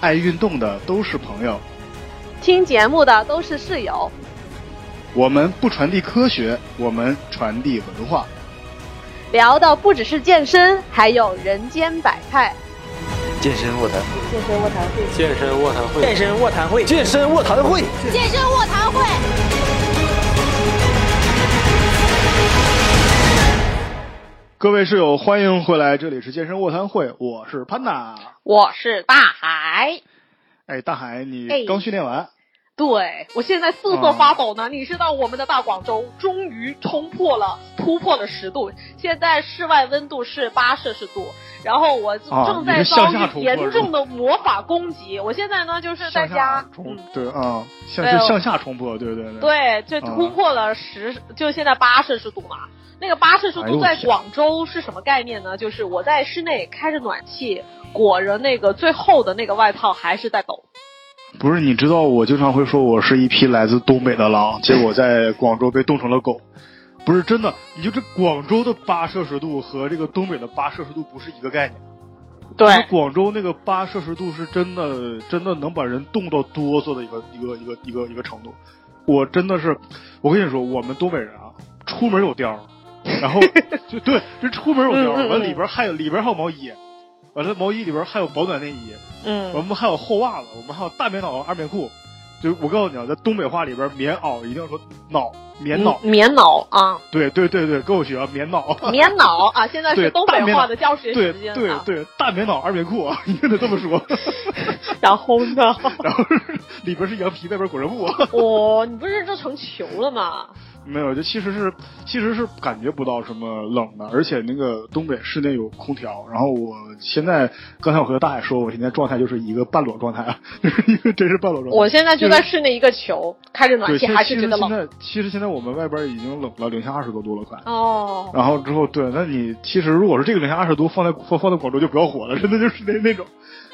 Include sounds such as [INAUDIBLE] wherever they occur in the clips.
爱运动的都是朋友，听节目的都是室友。我们不传递科学，我们传递文化。聊的不只是健身，还有人间百态。健身卧谈会，健身卧谈会，健身卧谈会，健身卧谈会，健身卧谈会，健身卧谈会。各位室友，欢迎回来，这里是健身卧谈会，我是潘娜，我是大海。哎，大海，你哎刚训练完，对我现在瑟瑟发抖呢。你知道我们的大广州终于冲破了突破了十度，现在室外温度是八摄氏度，然后我啊正在遭遇严重的魔法攻击。我现在呢就是在家，对啊，向向下冲破，对对对，对，就啊突破了十，就现在八摄氏度嘛。那个八摄氏度在广州是什么概念呢？就是我在室内开着暖气，裹着那个最厚的那个外套，还是在抖。不是，你知道我经常会说我是一匹来自东北的狼，结果 [LAUGHS] 在广州被冻成了狗。不是真的，你就这广州的八摄氏度和这个东北的八摄氏度不是一个概念。就是广州那个八摄氏度是真的，真的能把人冻到哆嗦的一个一个一个一个一个程度。我真的是，我跟你说，我们东北人啊，出门有貂儿，然后就对，这出门有貂儿，嗯嗯嗯完里边还有里边还有毛衣，完了毛衣里边还有保暖内衣，嗯我嗯，们还有厚袜子，我们还有大棉袄、二棉裤。就我告诉你啊，在东北话里边，棉袄一定要说袄，棉袄。嗯棉袄啊，对对对对，跟我学啊，棉袄。[LAUGHS] 棉袄啊，现在是东北话的教学时间啊。对对，大棉袄、二棉裤，啊，一定得这么说。[LAUGHS] [LAUGHS] 然后呢？然后里边是羊皮，外边裹着布。哦，你不是这成球了吗？没有，就其实是其实是感觉不到什么冷的，而且那个东北室内有空调。然后我现在刚才我和大海说，我现在状态就是一个半裸状态，啊，就是一个真是半裸状态。我现在就在室内一个球，开着暖，气还是觉得冷。实现在其实现在我们外边已经冷了零下二十多度了，快。哦，然后之后，对，那你其实如果是这个零下二十度放在放放在广州就不要火了，真的就是那那种。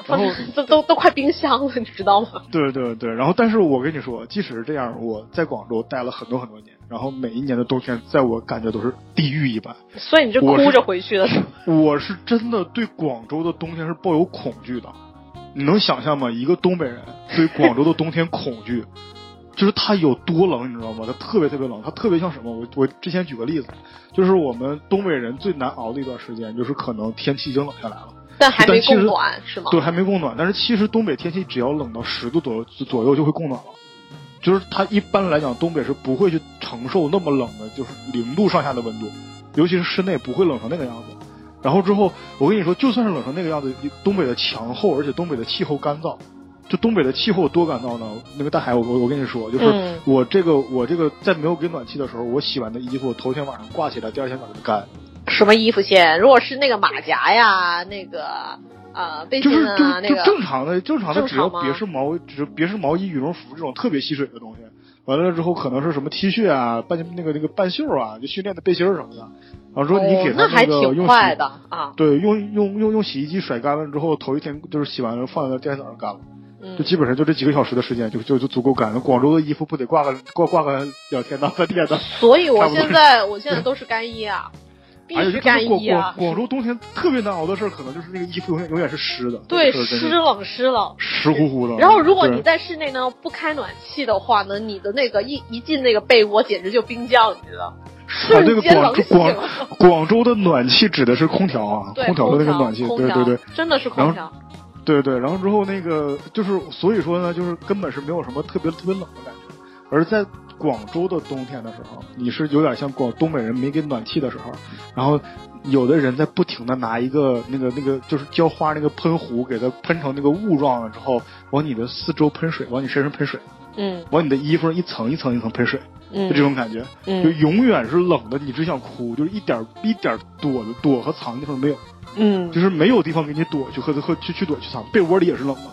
然后，都都都快冰箱了，你知道吗？[LAUGHS] 对对对，然后但是我跟你说，即使是这样，我在广州待了很多很多年，然后每一年的冬天，在我感觉都是地狱一般。所以你就哭着回去的是吗？[LAUGHS] 我是真的对广州的冬天是抱有恐惧的，你能想象吗？一个东北人对广州的冬天恐惧，就是它有多冷，你知道吗？它特别特别冷，它特别像什么？我我之前举个例子，就是我们东北人最难熬的一段时间，就是可能天气已经冷下来了。但还没供暖是吗？对，还没供暖，但是其实东北天气只要冷到十度左右左右就会供暖了。就是它一般来讲，东北是不会去承受那么冷的，就是零度上下的温度，尤其是室内不会冷成那个样子。然后之后，我跟你说，就算是冷成那个样子，东北的墙厚，而且东北的气候干燥。就东北的气候多干燥呢？那个大海，我我我跟你说，就是嗯我这个我这个在没有给暖气的时候，我洗完的衣服，头天晚上挂起来，第二天早上就干。什么衣服线？如果是那个马甲呀，那个呃背心就是就啊，那就个正常的正常的，只要别是毛，只别是毛衣、羽绒服这种特别吸水的东西。完了之后，可能是什么 T 恤啊、半那个那个半袖啊，就训练的背心儿什么的。然后说你给哦它那还挺个用洗快的啊，对，用用用用洗衣机甩干了之后，头一天就是洗完了放在第二天早上干了，嗯就，基本上就这几个小时的时间就就就足够干了。广州的衣服不得挂个挂挂个两天到三天的？所以我现在我现在都是干衣啊，必还有须就是广干衣啊广，广州冬天特别难熬的事儿，可能就是那个衣服永远永远是湿的，对，湿冷湿冷。湿乎乎的。然后，如果你在室内呢不开暖气的话呢，你的那个一一进那个被窝，简直就冰窖，你知道？啊，[LAUGHS] 瞬这个广广。广州的暖气指的是空调啊，空调的那个暖气，对对对，真的是空调。对对。然后之后那个就是，所以说呢，就是根本是没有什么特别特别冷的感觉。而在广州的冬天的时候，你是有点像广东北人没给暖气的时候，然后有的人在不停的拿一个那个那个就是浇花那个喷壶，给它喷成那个雾状了之后，往你的四周喷水，往你身上喷水，嗯。往你的衣服上一层一层一层喷水，嗯。就这种感觉。嗯就嗯。永远是冷的，你只想哭，就是一点一点躲的躲和藏的地方没有，嗯。就是没有地方给你躲去和和去去躲去藏，被窝里也是冷的，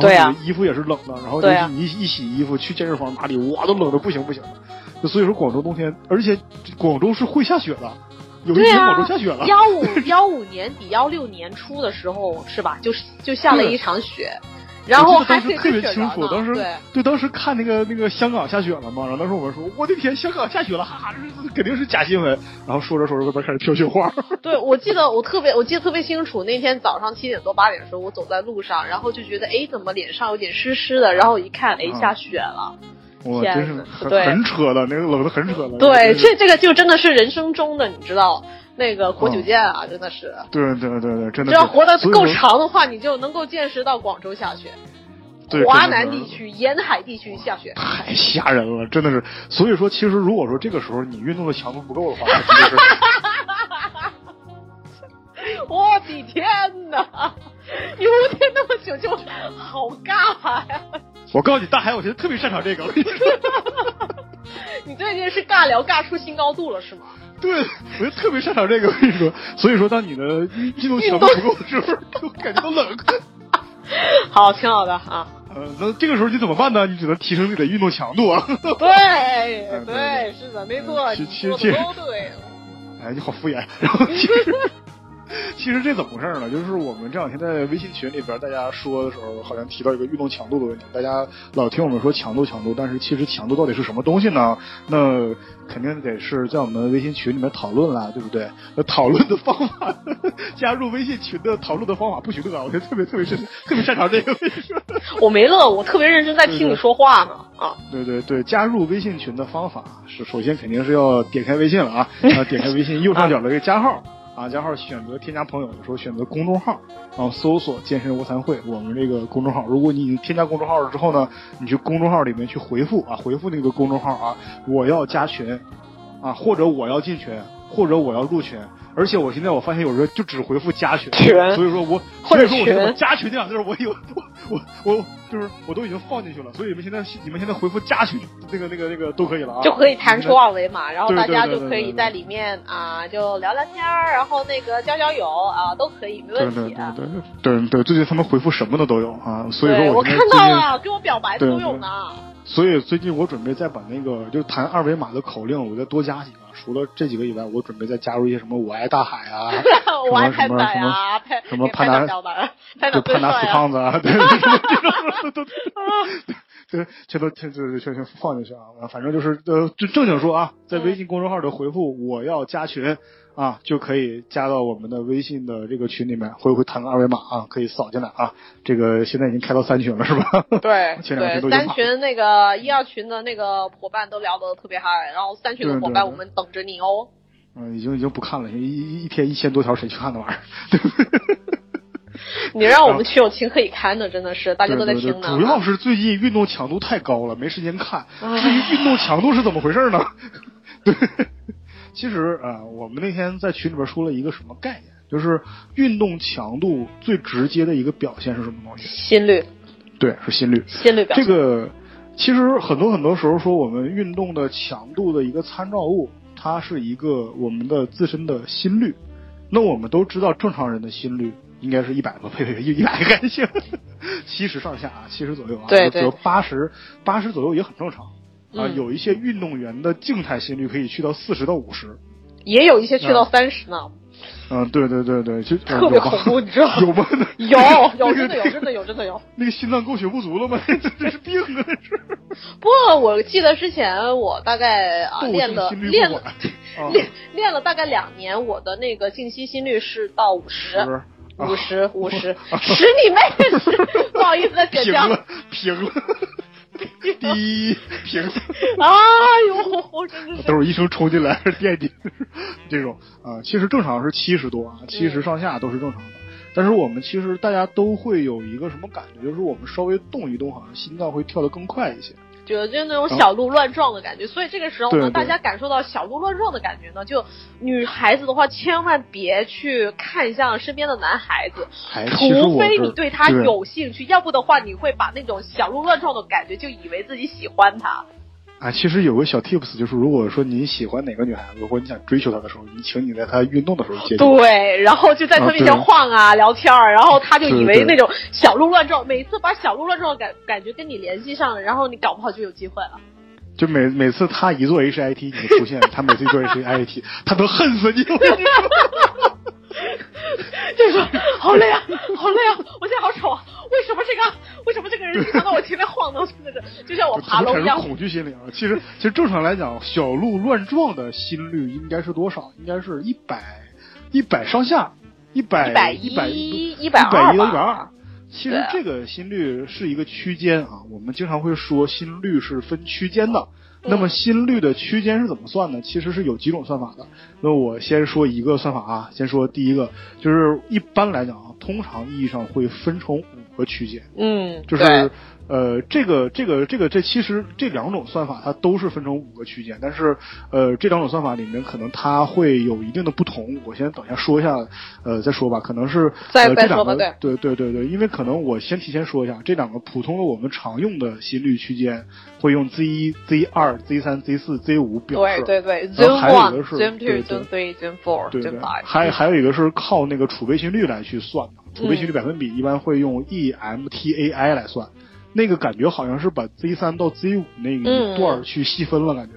然后你的衣服也是冷的，然后你一一洗衣服去健身房哪里哇都冷的不行不行的，就所以说广州冬天，而且广州是会下雪的，有一年对啊广州下雪了，幺五 [LAUGHS] 幺五年底幺六年初的时候是吧？就是就下了一场雪，然后当时特别清楚，当时对对当时看那个那个香港下雪了嘛，然后当时我们说我的天，香港下雪了，哈哈，这是肯定是假新闻。然后说着说着，外边开始飘雪花。[LAUGHS] 对，我记得我特别，我记得特别清楚。那天早上七点多八点的时候，我走在路上，然后就觉得，哎，怎么脸上有点湿湿的？然后我一看，哎，啊下雪了。哇，天真是很扯的，那个冷的很扯的。对，这这个就真的是人生中的，你知道，那个活久见啊，真的是。对对对对，真的。只要活得够长的话，你就能够见识到广州下雪，对华南地区、沿海地区下雪。太吓人了，真的是。所以说，其实如果说这个时候你运动的强度不够的话，[LAUGHS] 我的天哪！你五天那么久就好尬呀！我告诉你，大海，我现在特别擅长这个。[LAUGHS] 你最近是尬聊尬出新高度了是吗？对，我就特别擅长这个。我跟你说，所以说，当你的运运动强度不够的时候，就感觉到冷。[LAUGHS] 好，挺好的啊。呃，那这个时候你怎么办呢？你只能提升自己的运动强度啊。[LAUGHS] 对对对，是的，没错，其你说其其实的都对。哎，你好敷衍。[LAUGHS] 然后其实 [LAUGHS] 其实这怎么回事呢？就是我们这两天在微信群里边，大家说的时候，好像提到一个运动强度的问题。大家老听我们说强度强度，但是其实强度到底是什么东西呢？那肯定得是在我们微信群里面讨论啦，对不对？那讨论的方法，[LAUGHS] 加入微信群的讨论的方法不许乐，我觉得特别特别是特别擅长这个。[LAUGHS] 我没乐，我特别认真在听你说话呢啊。对对对，加入微信群的方法是，首先肯定是要点开微信了啊，啊，点开微信右上角的一个加号啊，啊加号选择添加朋友的时候选择公众号，然后搜索“健身卧谈会”我们这个公众号。如果你已经添加公众号了之后呢，你去公众号里面去回复啊，回复那个公众号啊，我要加群啊，或者我要进群，或者我要入群。而且我现在我发现有人就只回复加群，群所以说我或者所以说我现在加群这两个字儿我有我我我就是我都已经放进去了，所以你们现在你们现在回复加群那个那个那个都可以了啊，就可以弹出二维码，然后大家对对对对就可以在里面啊，就聊聊天儿，然后那个交交友啊，都可以，没对对问题啊。对对对对，最近他们回复什么的都有啊，所以，说我看现在最近，到了，给我表白的都有呢。所以最近我准备再把那个就弹二维码的口令，我再多加几个。除了这几个以外，我准备再加入一些什么“我爱大海 [LAUGHS] ”啊，我爱什么潘仔啊，潘什么潘潘达就潘达死。胖子啊，对，[LAUGHS] 什么这种都都对，全都全全全全放进去啊！反正就是呃，正正经说啊，在微信公众号的回复“我要加群”啊，就可以加到我们的微信的这个群里面，会不会弹个二维码啊？可以扫进来啊。这个现在已经开到三群了，是吧？对 [LAUGHS] 前两天都对，三群那个一二群的那个伙伴都聊得特别嗨，然后三群的伙伴我们等着你哦。嗯，已经已经不看了，一一一天一千多条，谁去看那玩意儿？对不对？[LAUGHS] 你让我们群友情何以堪呢？真的是，大家都在听呢。主要是最近运动强度太高了，没时间看。至于运动强度是怎么回事呢？[LAUGHS] 对，其实啊、呃我们那天在群里边说了一个什么概念，就是运动强度最直接的一个表现是什么东西？心率，对，是心率。心率表现。这个其实很多很多时候说，我们运动的强度的一个参照物，它是一个我们的自身的心率。那我们都知道，正常人的心率应该是一百个，呸呸呸，一百个干性，七十上下啊，七十左右啊，对对左右八十八十左右也很正常。啊，嗯有一些运动员的静态心率可以去到四十到五十。也有一些去到嗯三十呢，嗯，对对对对，就特别恐怖，你知道吗？有吗？有有真的有真的有真的有。那个心脏供血不足了吗？[LAUGHS] 这这是病啊！这是不，我记得之前我大概啊练了练 [LAUGHS] 练练了大概两年，我的那个静息心率是到五十。是五十五十，啊十你妹！十，[LAUGHS] 不好意思，再减掉。平了，平了，[LAUGHS] 第一平了，[LAUGHS] 哎呦，真的是。都是医生冲进来垫底，这种啊，其实正常是七十多啊，七十上下都是正常的。但是我们其实大家都会有一个什么感觉，就是我们稍微动一动，好像心脏会跳得更快一些。觉得就那种小鹿乱撞的感觉，所以这个时候呢，大家感受到小鹿乱撞的感觉呢，就女孩子的话，千万别去看向身边的男孩子，除非你对他有兴趣，要不的话，你会把那种小鹿乱撞的感觉就以为自己喜欢他。啊，其实有个小 tips，就是如果说你喜欢哪个女孩子，或者你想追求她的时候，你请你在她运动的时候接近。对，然后就在她面前晃啊、聊天儿，然后她就以为那种小鹿乱撞，每次把小鹿乱撞的感感觉跟你联系上了，然后你搞不好就有机会了。就每每次她一做 HIT 你就出现，她每次一做 HIT，她都恨死你。我 [LAUGHS] [LAUGHS] 就说好累啊，好累啊！我现在好丑啊！为什么这个为什么这个人经常在我前面晃荡，真的是就像我爬楼一样。恐惧心理啊！其实其实正常来讲，小鹿乱撞的心率应该是多少？应该是一百一百上下，一百一百一百一一百二一到一百二。其实这个心率是一个区间啊，我们经常会说心率是分区间的。那么心率的区间是怎么算呢？其实是有几种算法的。那我先说一个算法啊，先说第一个，就是一般来讲啊，通常意义上会分成五个区间。嗯，就是。呃，这个这个这个这其实这两种算法它都是分成五个区间，但是呃这两种算法里面可能它会有一定的不同。我先等一下说一下，呃再说吧，可能是再这两个对对对对，因为可能我先提前说一下，这两个普通的我们常用的心率区间会用 Z 一、Z 二、Z 三、Z 四、Z 五表示，对对对，Zoom one、Zoom two、Zoom three、Zoom four、Zoom five，还还有一个是靠那个储备心率来去算的，储备心率百分比一般会用 EMTAI 来算。那个感觉好像是把 Z 三到 Z 五那一段去细分了，感觉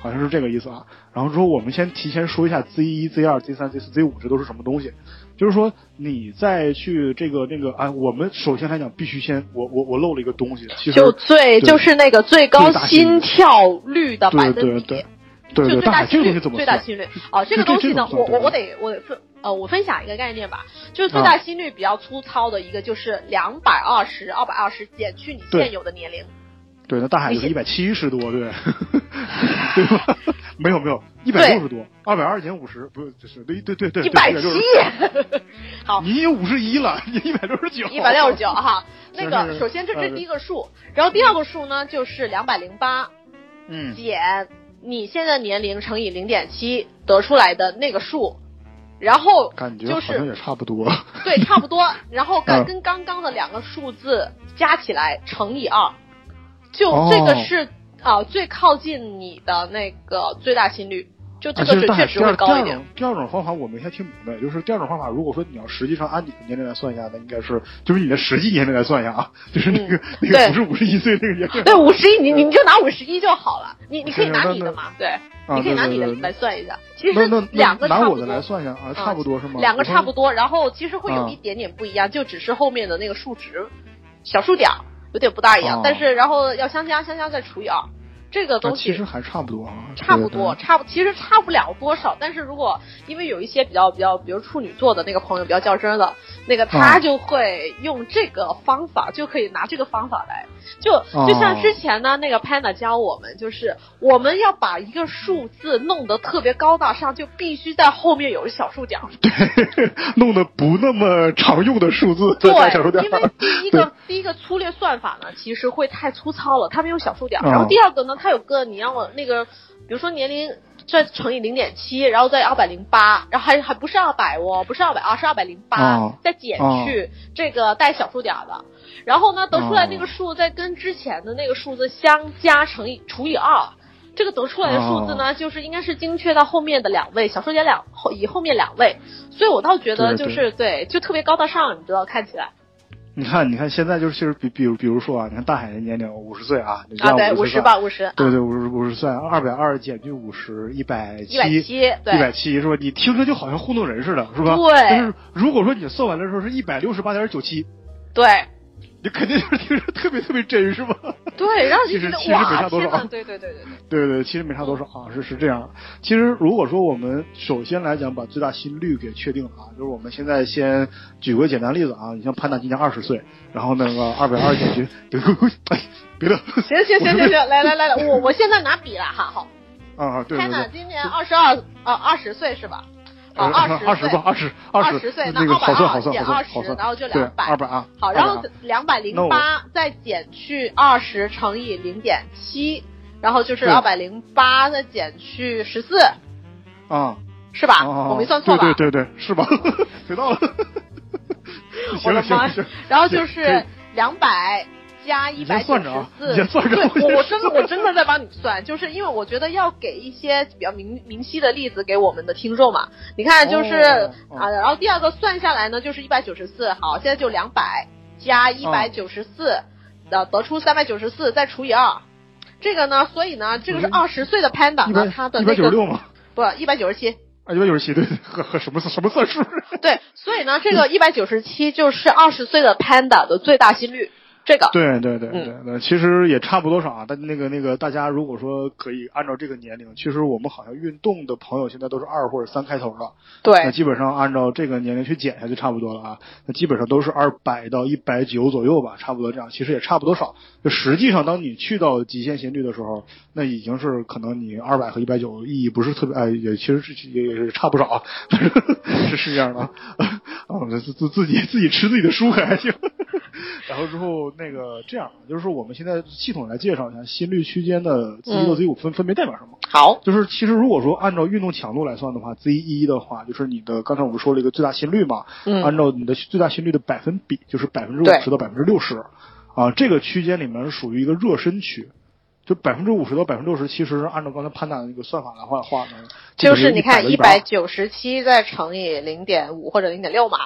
好像是这个意思啊。然后之后我们先提前说一下 Z 一、Z 二、Z 三、Z 四、Z 五这都是什么东西。就是说你再去这个那个啊，我们首先来讲必须先我我我漏了一个东西，其实就最就是那个最高心跳率的百分比。对对，最大心率最大心率哦，这个东西呢，我我我得我分呃，我分享一个概念吧，就是最大心率比较粗糙的一个，就是两百二十二百二十减去你现有的年龄。对，那大海是一百七十多，对 [LAUGHS] 对吧？[LAUGHS] 没有没有，一百六十多，二百二减五十，不是就是对对对对，一百七。好，[LAUGHS] 你有五十一了，你一百六十九。一百六十九哈，那个首先这是第一个数，然后第二个数呢就是两百零八，嗯，减。你现在年龄乘以零点七得出来的那个数，然后感觉好像也差不多。[LAUGHS] 对，差不多。然后跟跟刚刚的两个数字加起来乘以二，就这个是啊最靠近你的那个最大心率。就这个是确实会高一点。第二种方法我没太听明白，就是第二种方法，如果说你要实际上按你的年龄来算一下，那应该是就是你的实际年龄来算一下啊，就是那个那个不是五十一岁那个年龄。对，五十一，你你就拿五十一就好了，你你可以拿你的嘛，对，你可以拿你的来算一下。其实两个差不多。拿我的来算一下啊，差不多是吗？两个差不多，然后其实会有一点点不一样，就只是后面的那个数值小数点有点不大一样，但是然后要相加，相加再除以二。这个东西其实还差不多啊，差不多，差不其实差不了多少。但是如果因为有一些比较比较，比如处女座的那个朋友比较较真的，那个他就会用这个方法，就可以拿这个方法来，就就像之前呢，那个 Panda 教我们，就是我们要把一个数字弄得特别高大上，就必须在后面有小数点。[LAUGHS] 对，弄得不那么常用的数字对，小数点。因为第一个第一个粗略算法呢，其实会太粗糙了，他没有小数点。然后第二个呢。它有个你让我那个，比如说年龄再乘以零点七，然后再二百零八，然后还还不是二百哦，不是二百啊，是二百零八，再减去这个带小数点的，然后呢得出来那个数再跟之前的那个数字相加乘以除以二，这个得出来的数字呢就是应该是精确到后面的两位小数点两后以后面两位，所以我倒觉得就是对，就特别高大上，你知道看起来。你看，你看，现在就是其实比比如比如说啊，你看大海的年龄五十岁啊，啊对五十吧五十，对对五十五十岁二百二减去五十一百七一百七一百七是吧？你听着就好像糊弄人似的，是吧？对。但是如果说你算完的时候是一百六十八点九七，对。你肯定就是听着特别特别真，是吧？对，然后其实其实没差多少，对对对对对对对，其实没差多少啊，是是这样。其实如果说我们首先来讲把最大心率给确定了啊，就是我们现在先举个简单例子啊，你像潘达今年二十岁，然后那个二百二减去，哎，别的。行行行行行，来来来来，我我现在拿笔了哈，好。啊对。潘达今年二十二啊二十岁是吧？二十二十吧，二十二十岁，那个好算好算减二十，然后就两百，二百啊。好，然后两百零八再减去二十乘以零点七，然后就是二百零八再减去十四，啊，是吧？我没算错吧？对对对对，是吧？[LAUGHS] 学到了。[LAUGHS] 我的妈！然后就是两百。加一百九十四，对我我真的我真的在帮你算，就是因为我觉得要给一些比较明明晰的例子给我们的听众嘛。你看，就是啊，然后第二个算下来呢，就是一百九十四。好，现在就两百加一百九十四，呃，得出三百九十四，再除以二。这个呢，所以呢，这个是二十岁的 Panda 呢，他的那个一百九十六吗？不，一百九十七。啊，一百九十七，对，和和什么什么算数？[LAUGHS] 对，所以呢，这个一百九十七就是二十岁的 Panda 的最大心率。这个对对对嗯对对，其实也差不多少啊。但那个那个，大家如果说可以按照这个年龄，其实我们好像运动的朋友现在都是二或者三开头的，对那基本上按照这个年龄去减下就差不多了啊。那基本上都是二百到一百九左右吧，差不多这样，其实也差不多少。就实际上，当你去到极限心率的时候，那已经是可能你二百和一百九意义不是特别，哎，也其实是也也是差不少啊，[LAUGHS] 是是这样的啊。[LAUGHS] 啊，自自自己自己吃自己的书可还行。[LAUGHS] 然后之后那个这样，就是说我们现在系统来介绍一下心率区间的 Z 一到 Z 五分分别代表什么。好，就是其实如果说按照运动强度来算的话，Z 一的话就是你的刚才我们说了一个最大心率嘛，嗯按照你的最大心率的百分比就是百分之五十到百分之六十，啊，这个区间里面是属于一个热身区。就百分之五十到百分之六十，其实是按照刚才潘达的那个算法来话话呢，就是你看一一百九十七再乘以零点五或者零点六嘛，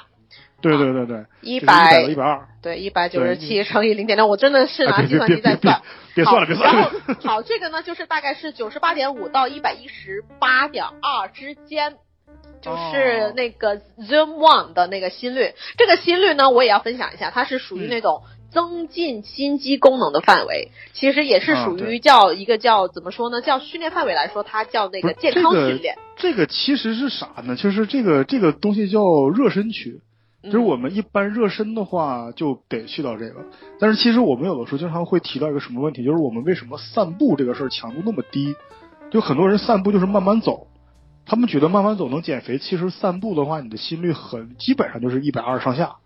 对对对对，一就是100百一百二，对一百九十七乘以零点六，我真的是拿计算机在算。别算了别算了然，后好，这个呢就是大概是九十八点五到一百一十八点二之间。就是哦那个 Zoom One 的那个心率，这个心率呢，我也要分享一下，它是属于嗯那种增进心肌功能的范围，其实也是属于叫一个叫怎么说呢，叫训练范围来说，它叫那个健康这个训练。这个其实是啥呢？就是这个这个东西叫热身区。就是嗯我们一般热身的话，就得去到这个。但是其实我们有的时候经常会提到一个什么问题，就是我们为什么散步这个事儿强度那么低？就很多人散步就是慢慢走，他们觉得慢慢走能减肥，其实散步的话，你的心率很基本上就是一百二上下，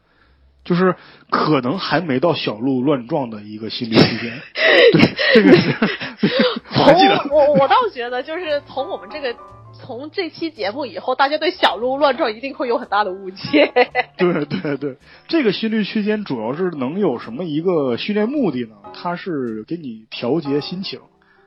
就是可能还没到小鹿乱撞的一个心率区间。[LAUGHS] 对，这个是 [LAUGHS] 我记得。从我我倒觉得，就是从我们这个从这期节目以后，大家对小鹿乱撞一定会有很大的误解。[LAUGHS] 对对对，这个心率区间主要是能有什么一个训练目的呢？它是给你调节心情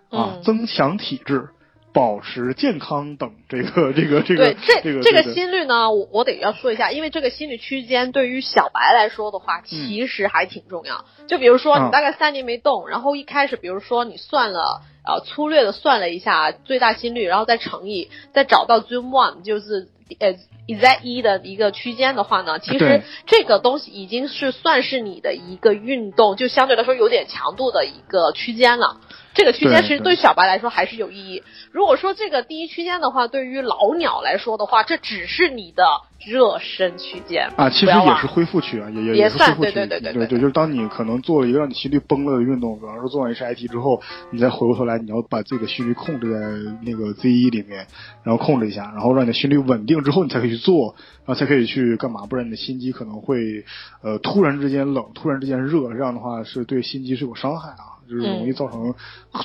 啊，嗯增强体质。保持健康等这个 [LAUGHS] 这个这个，对这这个心率呢，我我得要说一下，因为这个心率区间对于小白来说的话，其实还挺重要。就比如说嗯你大概三年没动，然后一开始比如说你算了。呃，粗略的算了一下最大心率，然后再乘以，再找到 Zoom One，就是呃 Z 一的一个区间的话呢，其实这个东西已经是算是你的一个运动，就相对来说有点强度的一个区间了。这个区间其实对小白来说还是有意义。如果说这个第一区间的话，对于老鸟来说的话，这只是你的热身区间啊，其实也是恢复区啊，也也也算是恢复区。对对对对对对就是当你可能做了一个让你心率崩了的运动，比方说做完 HIT 之后，你再回过头来，你要把自己的心率控制在那个 Z 一里面，然后控制一下，然后让你的心率稳定之后，你才可以去做，然后才可以去干嘛？不然你的心肌可能会呃突然之间冷，突然之间热，这样的话是对心肌是有伤害啊，就是容易造成、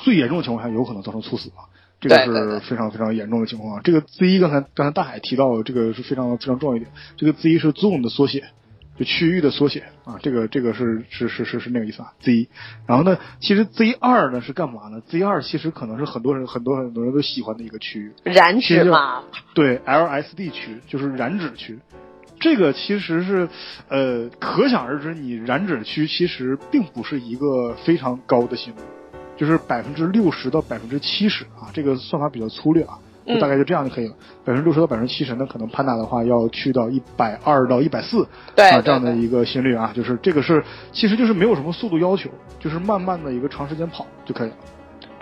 最严重的情况下有可能造成猝死啊。这个是非常非常严重的情况啊！这个 Z 一刚才刚才大海提到，这个是非常非常重要一点。这个 Z 一是 zone 的缩写，就区域的缩写啊。这个这个是是是是是那个意思啊。Z 一，然后呢，其实 Z 二呢是干嘛呢？Z 二其实可能是很多人很多很多人都喜欢的一个区域，燃其实就脂嘛，对 LSD 区就是燃脂区。这个其实是，呃，可想而知，你燃脂区其实并不是一个非常高的心率，就是百分之六十到百分之七十啊，这个算法比较粗略啊，就嗯大概就这样就可以了。百分之六十到百分之七十，那可能潘达的话要去到一百二到一百四啊这样的一个心率啊，就是这个是其实就是没有什么速度要求，就是慢慢的一个长时间跑就可以了。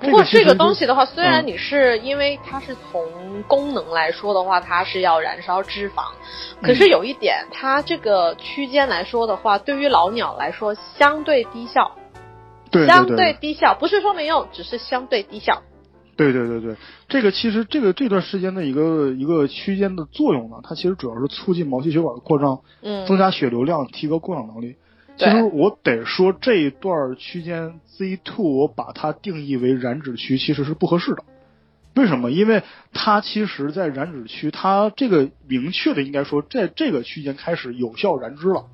不过这个东西的话，虽然嗯你是因为它是从功能来说的话，它是要燃烧脂肪，可嗯是有一点，它这个区间来说的话，对于老鸟来说相对低效，对相对。对低效，不是说没用，只是相对低效。对对对对，这个其实这个这段时间的一个一个区间的作用呢，它其实主要是促进毛细血管的扩张，嗯，增加血流量，提高供氧能力。其实我得说这一段区间 Z two 我把它定义为燃脂区其实是不合适的。为什么？因为它其实，在燃脂区，它这个明确的应该说，在这个区间开始有效燃脂了，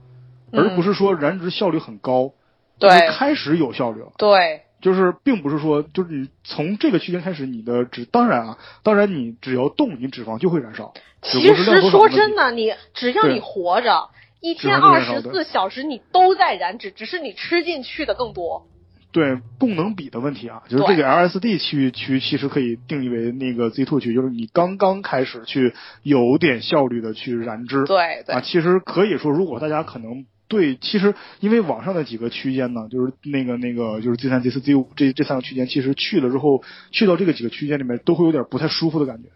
而不是说燃脂效率很高，嗯对就是开始有效率了。对，就是并不是说，就是你从这个区间开始，你的脂当然啊，当然你只要动，你脂肪就会燃烧。其实说真的，你只要你活着，一天二十四小时你都在燃脂，只是你吃进去的更多。对供能比的问题啊，就是这个 LSD 区区其实可以定义为那个 Z two 区，就是你刚刚开始去有点效率的去燃脂。对对啊，其实可以说，如果大家可能对，其实因为网上的几个区间呢，就是那个那个就是 Z 三、Z 四、Z 五这这三个区间，其实去了之后，去到这个几个区间里面，都会有点不太舒服的感觉。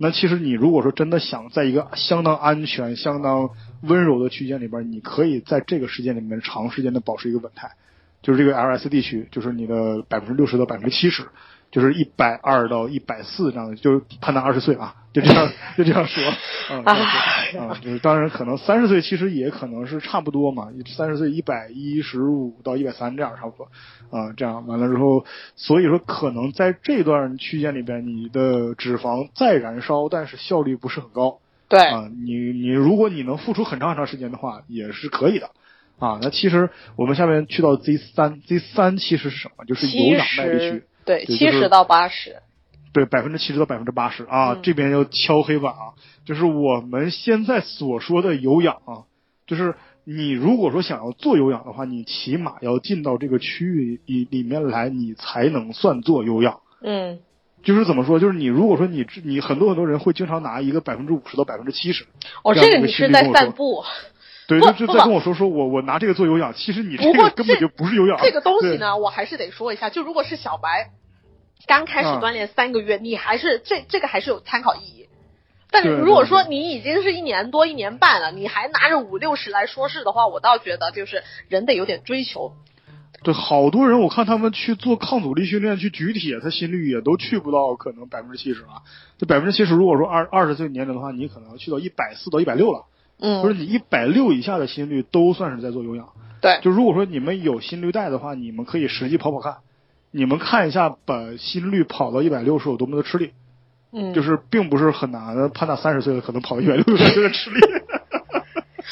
那其实你如果说真的想在一个相当安全、相当温柔的区间里边，你可以在这个时间里面长时间的保持一个稳态，就是这个 LSD 区，就是你的百分之六十到百分之七十，就是一百二到一百四这样的，就是判断二十岁啊，就这样 [LAUGHS] 就这样说，嗯，哎啊，就是当然可能三十岁其实也可能是差不多嘛，三十岁一百一十五到一百三这样差不多，啊，这样完了之后，所以说可能在这段区间里边，你的脂肪再燃烧，但是效率不是很高。对啊，你你如果你能付出很长很长时间的话，也是可以的。啊，那其实我们下面去到 Z 三，Z 三其实是什么？就是有氧耐力区，对七十到八十，对，百分之七十到百分之八十啊，嗯这边要敲黑板啊，就是我们现在所说的有氧啊，就是你如果说想要做有氧的话，你起码要进到这个区域里里面来，你才能算做有氧。嗯就是怎么说？就是你如果说你你很多很多人会经常拿一个百分之五十到百分之七十，哦，这个你是在散步，对，就就在跟我说说我我拿这个做有氧，其实你这个根本就不是有氧。这个东西呢，我还是得说一下，就如果是小白，刚开始啊锻炼三个月，你还是这这个还是有参考意义。但是如果说你已经是一年多、一年半了，你还拿着五六十来说事的话，我倒觉得就是人得有点追求。对，好多人我看他们去做抗阻力训练，去举铁，他心率也都去不到可能百分之七十啊。这百分之七十，如果说二二十岁年龄的话，你可能要去到一百四到一百六了。嗯就是你一百六以下的心率都算是在做有氧。对，就如果说你们有心率带的话，你们可以实际跑跑看，你们看一下把心率跑到一百六是有多么的吃力，嗯，就是并不是很难的。潘大三十岁的可能跑到一百六有这个吃力。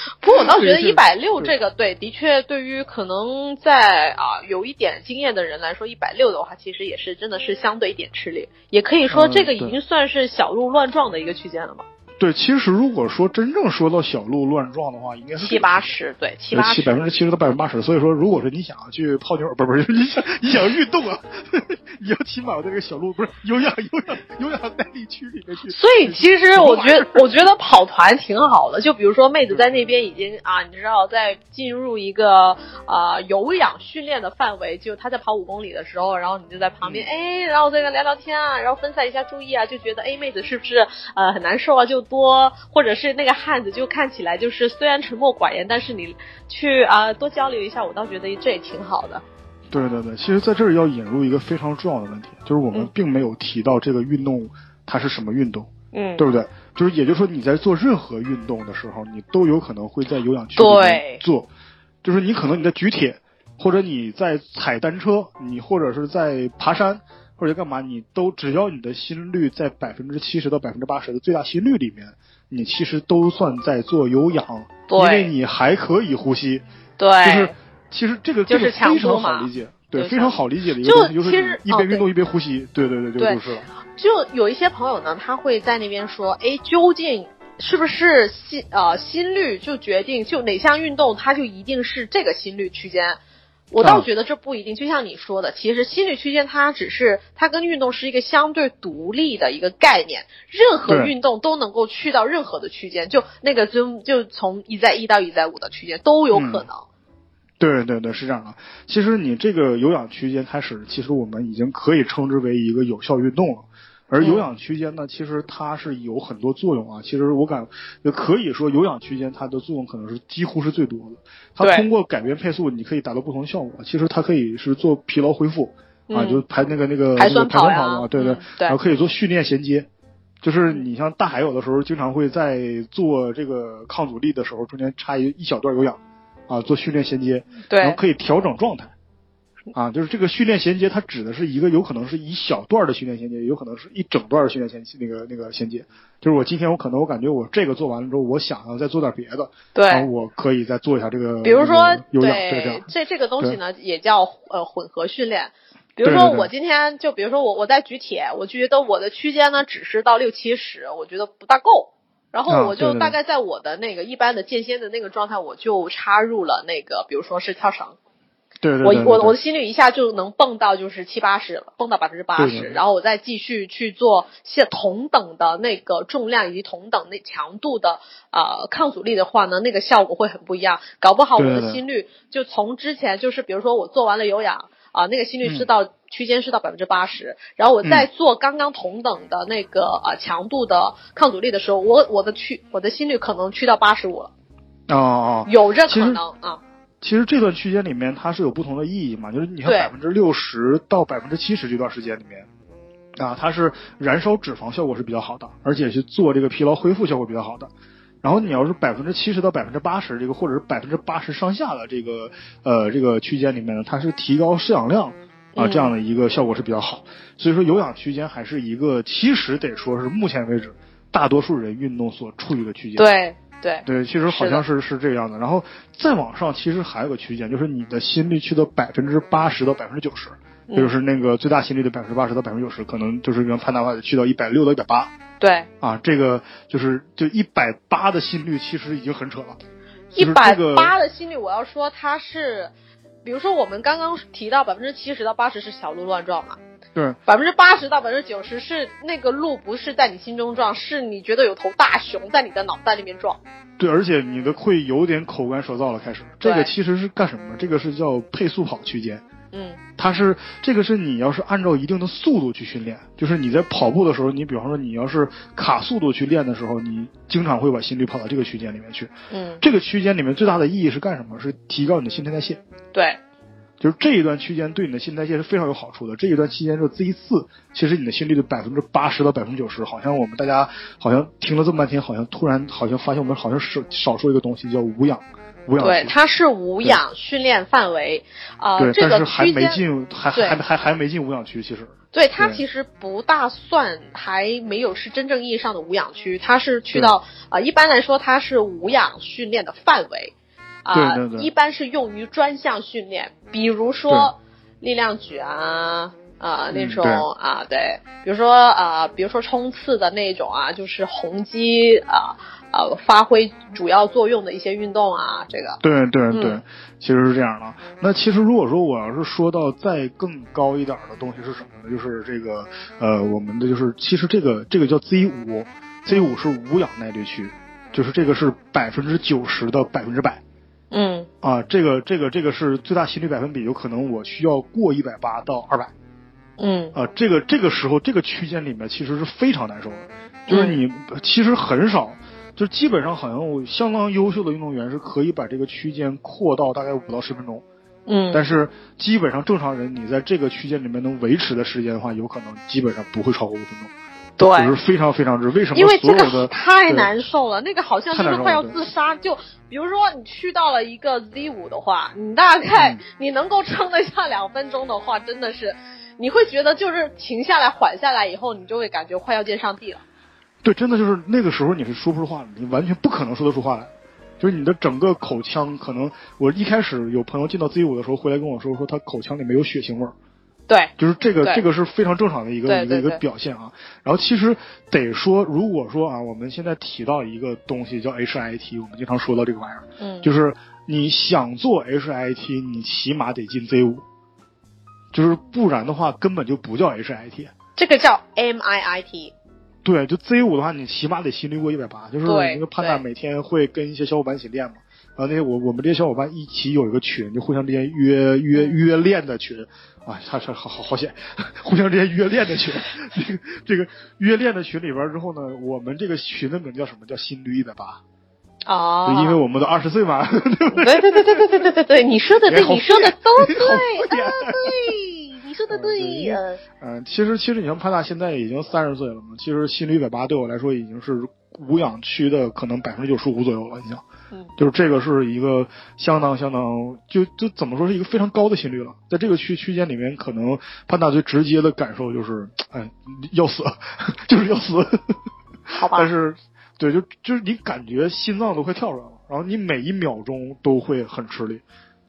[LAUGHS] 不过我倒觉得一百六这个对，的确对于可能在啊有一点经验的人来说，一百六的话，其实也是真的是相对一点吃力，也可以说嗯这个已经算是小鹿乱撞的一个区间了嘛，对，其实如果说真正说到小鹿乱撞的话，应该是七八十，对，七八七百分。之七十到百分之八十。所以说，如果说你想要去泡妞，不是不是，你想你想运动啊，[LAUGHS] 你要起码在这个小鹿不是有氧有氧有氧耐力区里面去。所以其实我觉得，我觉得跑团挺好的。就比如说妹子在那边已经啊，你知道在进入一个啊有氧训练的范围，就她在跑五公里的时候，然后你就在旁边嗯哎，然后在那聊聊天啊，然后分散一下注意啊，就觉得哎妹子是不是呃很难受啊，就多或者是那个汉子就看起来就是虽然沉默寡言，但是你去啊多交流一下，我倒觉得这也挺好的。对对对，其实在这儿要引入一个非常重要的问题，就是我们嗯并没有提到这个运动它是什么运动，嗯，对不对？就是也就是说你在做任何运动的时候，你都有可能会在有氧区里面对做，就是你可能你在举铁，或者你在踩单车，你或者是在爬山。或者干嘛，你都只要你的心率在百分之七十到百分之八十的最大心率里面，你其实都算在做有氧，对因为你还可以呼吸。对，就是其实这个就是这个非常好理解，对，非常好理解的一个就东西，就是一边运动一边呼吸，对对对，就对就是了。就有一些朋友呢，他会在那边说，哎，究竟是不是心呃心率就决定就哪项运动它就一定是这个心率区间？我倒啊觉得这不一定，就像你说的，其实心率区间它只是它跟运动是一个相对独立的一个概念，任何运动都能够去到任何的区间，就那个就就从一在一到一在五的区间都有可能。对对对，是这样的。其实你这个有氧区间开始，其实我们已经可以称之为一个有效运动了。而有氧区间呢，其实它是有很多作用啊。其实我感也可以说，有氧区间它的作用可能是几乎是最多的。它通过改变配速，你可以达到不同的效果。其实它可以是做疲劳恢复啊，嗯就排那个那个排酸跑呀酸跑嘛，对对嗯，对然后可以做训练衔接。就是你像大海有的时候经常会在做这个抗阻力的时候，中间插一一小段有氧啊，做训练衔接。然后，可以调整状态。啊，就是这个训练衔接，它指的是一个有可能是一小段的训练衔接，有可能是一整段的训练衔那个那个衔接。就是我今天我可能我感觉我这个做完了之后，我想要再做点别的，对然后我可以再做一下这个，比如说有氧，对这样，这这个东西呢，也叫呃混合训练。比如说我今天就比如说我我在举铁，我觉得我的区间呢只是到六七十，我觉得不大够。然后啊我就大概在我的那个一般的间歇的那个状态，我就插入了那个，比如说是跳绳。对对对我对对我我的心率一下就能蹦到就是七八十了，蹦到百分之八十，然后我再继续去做现同等的那个重量以及同等那强度的呃抗阻力的话呢，那个效果会很不一样。搞不好我的心率就从之前就是比如说我做完了有氧啊、那个心率是嗯。到、区间是到百分之八十，然后我再做刚刚同等的那个呃强度的抗阻力的时候，我我的区我的心率可能去到八十五了，哦哦，有这可能啊。其实这段区间里面它是有不同的意义嘛，就是你看百分之六十到百分之七十这段时间里面，啊，它是燃烧脂肪效果是比较好的，而且是做这个疲劳恢复效果比较好的。然后你要是百分之七十到百分之八十这个，或者是百分之八十上下的这个呃这个区间里面呢，它是提高摄氧量啊嗯这样的一个效果是比较好。所以说有氧区间还是一个其实得说是目前为止大多数人运动所处于的区间。对对对，其实好像是是这样的。然后再往上，其实还有个区间，就是你的心率去到百分之八十到百分之九十，就是那个最大心率的百分之八十到百分之九十，可能就是用潘达话得去到一百六到一百八对，啊。这个就是就一百八的心率，其实已经很扯了。就是一百八的心率，我要说它是，比如说我们刚刚提到百分之七十到八十是小鹿乱撞嘛，对百分之八十到百分之九十是那个鹿不是在你心中撞，是你觉得有头大熊在你的脑袋里面撞。对，而且你的会有点口干舌燥了，开始。这个其实是干什么？这个是叫配速跑区间。嗯它是这个是你要是按照一定的速度去训练，就是你在跑步的时候，你比方说你要是卡速度去练的时候，你经常会把心率跑到这个区间里面去。嗯，这个区间里面最大的意义是干什么？是提高你的新陈代谢。对，就是这一段区间对你的新陈代谢是非常有好处的。这一段期间是 Z 四，其实你的心率的百分之八十到百分之九十，好像我们大家好像听了这么半天，好像突然好像发现我们好像少少说一个东西叫无氧，无氧对，它是无氧训练范围，啊、对，这个但是还，没进，还还还还没进无氧区，其实。对它其实不大算，还没有是真正意义上的无氧区，它是去到啊、一般来说它是无氧训练的范围，啊、一般是用于专项训练，比如说力量举啊。啊、那种、啊，对，比如说啊、比如说冲刺的那种啊，就是红肌啊呃发挥主要作用的一些运动啊，这个，对对嗯对，其实是这样的。那其实如果说我要是说到再更高一点的东西是什么呢？就是这个呃，我们的就是其实这个这个叫 Z 五，Z 五是无氧耐力区，就是这个是百分之九十到百分之百嗯。啊，这个这个这个是最大心率百分比，有可能我需要过一百八到二百嗯。啊，这个这个时候这个区间里面其实是非常难受的，就是你其实很少。就基本上好像我相当优秀的运动员是可以把这个区间扩到大概五到十分钟，嗯，但是基本上正常人你在这个区间里面能维持的时间的话，有可能基本上不会超过五分钟，对，就是非常非常之。为什么因为这个太难受了，那个好像就是快要自杀。就比如说你去到了一个 Z 五的话，你大概嗯你能够撑得下两分钟的话，真的是你会觉得就是停下来缓下来以后，你就会感觉快要见上帝了。对，真的就是那个时候你是说不出话来，你完全不可能说得出话来。就是你的整个口腔，可能我一开始有朋友进到 Z 五的时候回来跟我说，说他口腔里没有血腥味儿，对，就是这个这个是非常正常的一个一个一个表现啊。然后其实得说，如果说啊，我们现在提到一个东西叫 HIT，我们经常说到这个玩意儿，嗯，就是你想做 HIT，你起码得进 Z 五，就是不然的话根本就不叫 HIT。这个叫 MIIT。对，就 Z 五的话，你起码得心率过一百八。就是我那个潘娜每天会跟一些小伙伴一起练嘛，然后那些我我们这些小伙伴一起有一个群，就互相之间约约约练的群，啊，他是好好好险，互相之间约练的群。这个这个约练的群里边之后呢，我们这个群的名叫什么？叫心率一百八，哦，因为我们都二十岁嘛，对不对？对对对对对对对对 [LAUGHS] 对，你说的对，你说的都对，[LAUGHS] 对，你说的 [LAUGHS] 嗯对嗯嗯，其实其实你像潘大现在已经三十岁了嘛，其实心率一百八对我来说已经是无氧区的可能百分之九十五左右了，你想。嗯就是这个是一个相当相当，就就怎么说是一个非常高的心率了。在这个区区间里面，可能潘大最直接的感受就是，[TSK] 哎，要死，[LAUGHS] 就是要死。好吧，但是，对，就就是你感觉心脏都快跳出来了，然后你每一秒钟都会很吃力，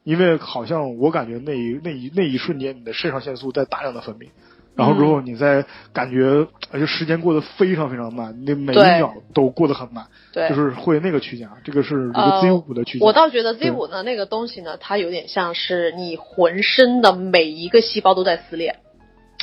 因为好像我感觉那一那一那一瞬间，你的肾上腺素在大量的分泌，然后之后你再感觉，而且时间过得非常非常慢，那每一秒都过得很慢，对，就是会那个区间啊，这个是这个呃 Z 五的区间。我倒觉得 Z 五呢那个东西呢，它有点像是你浑身的每一个细胞都在撕裂。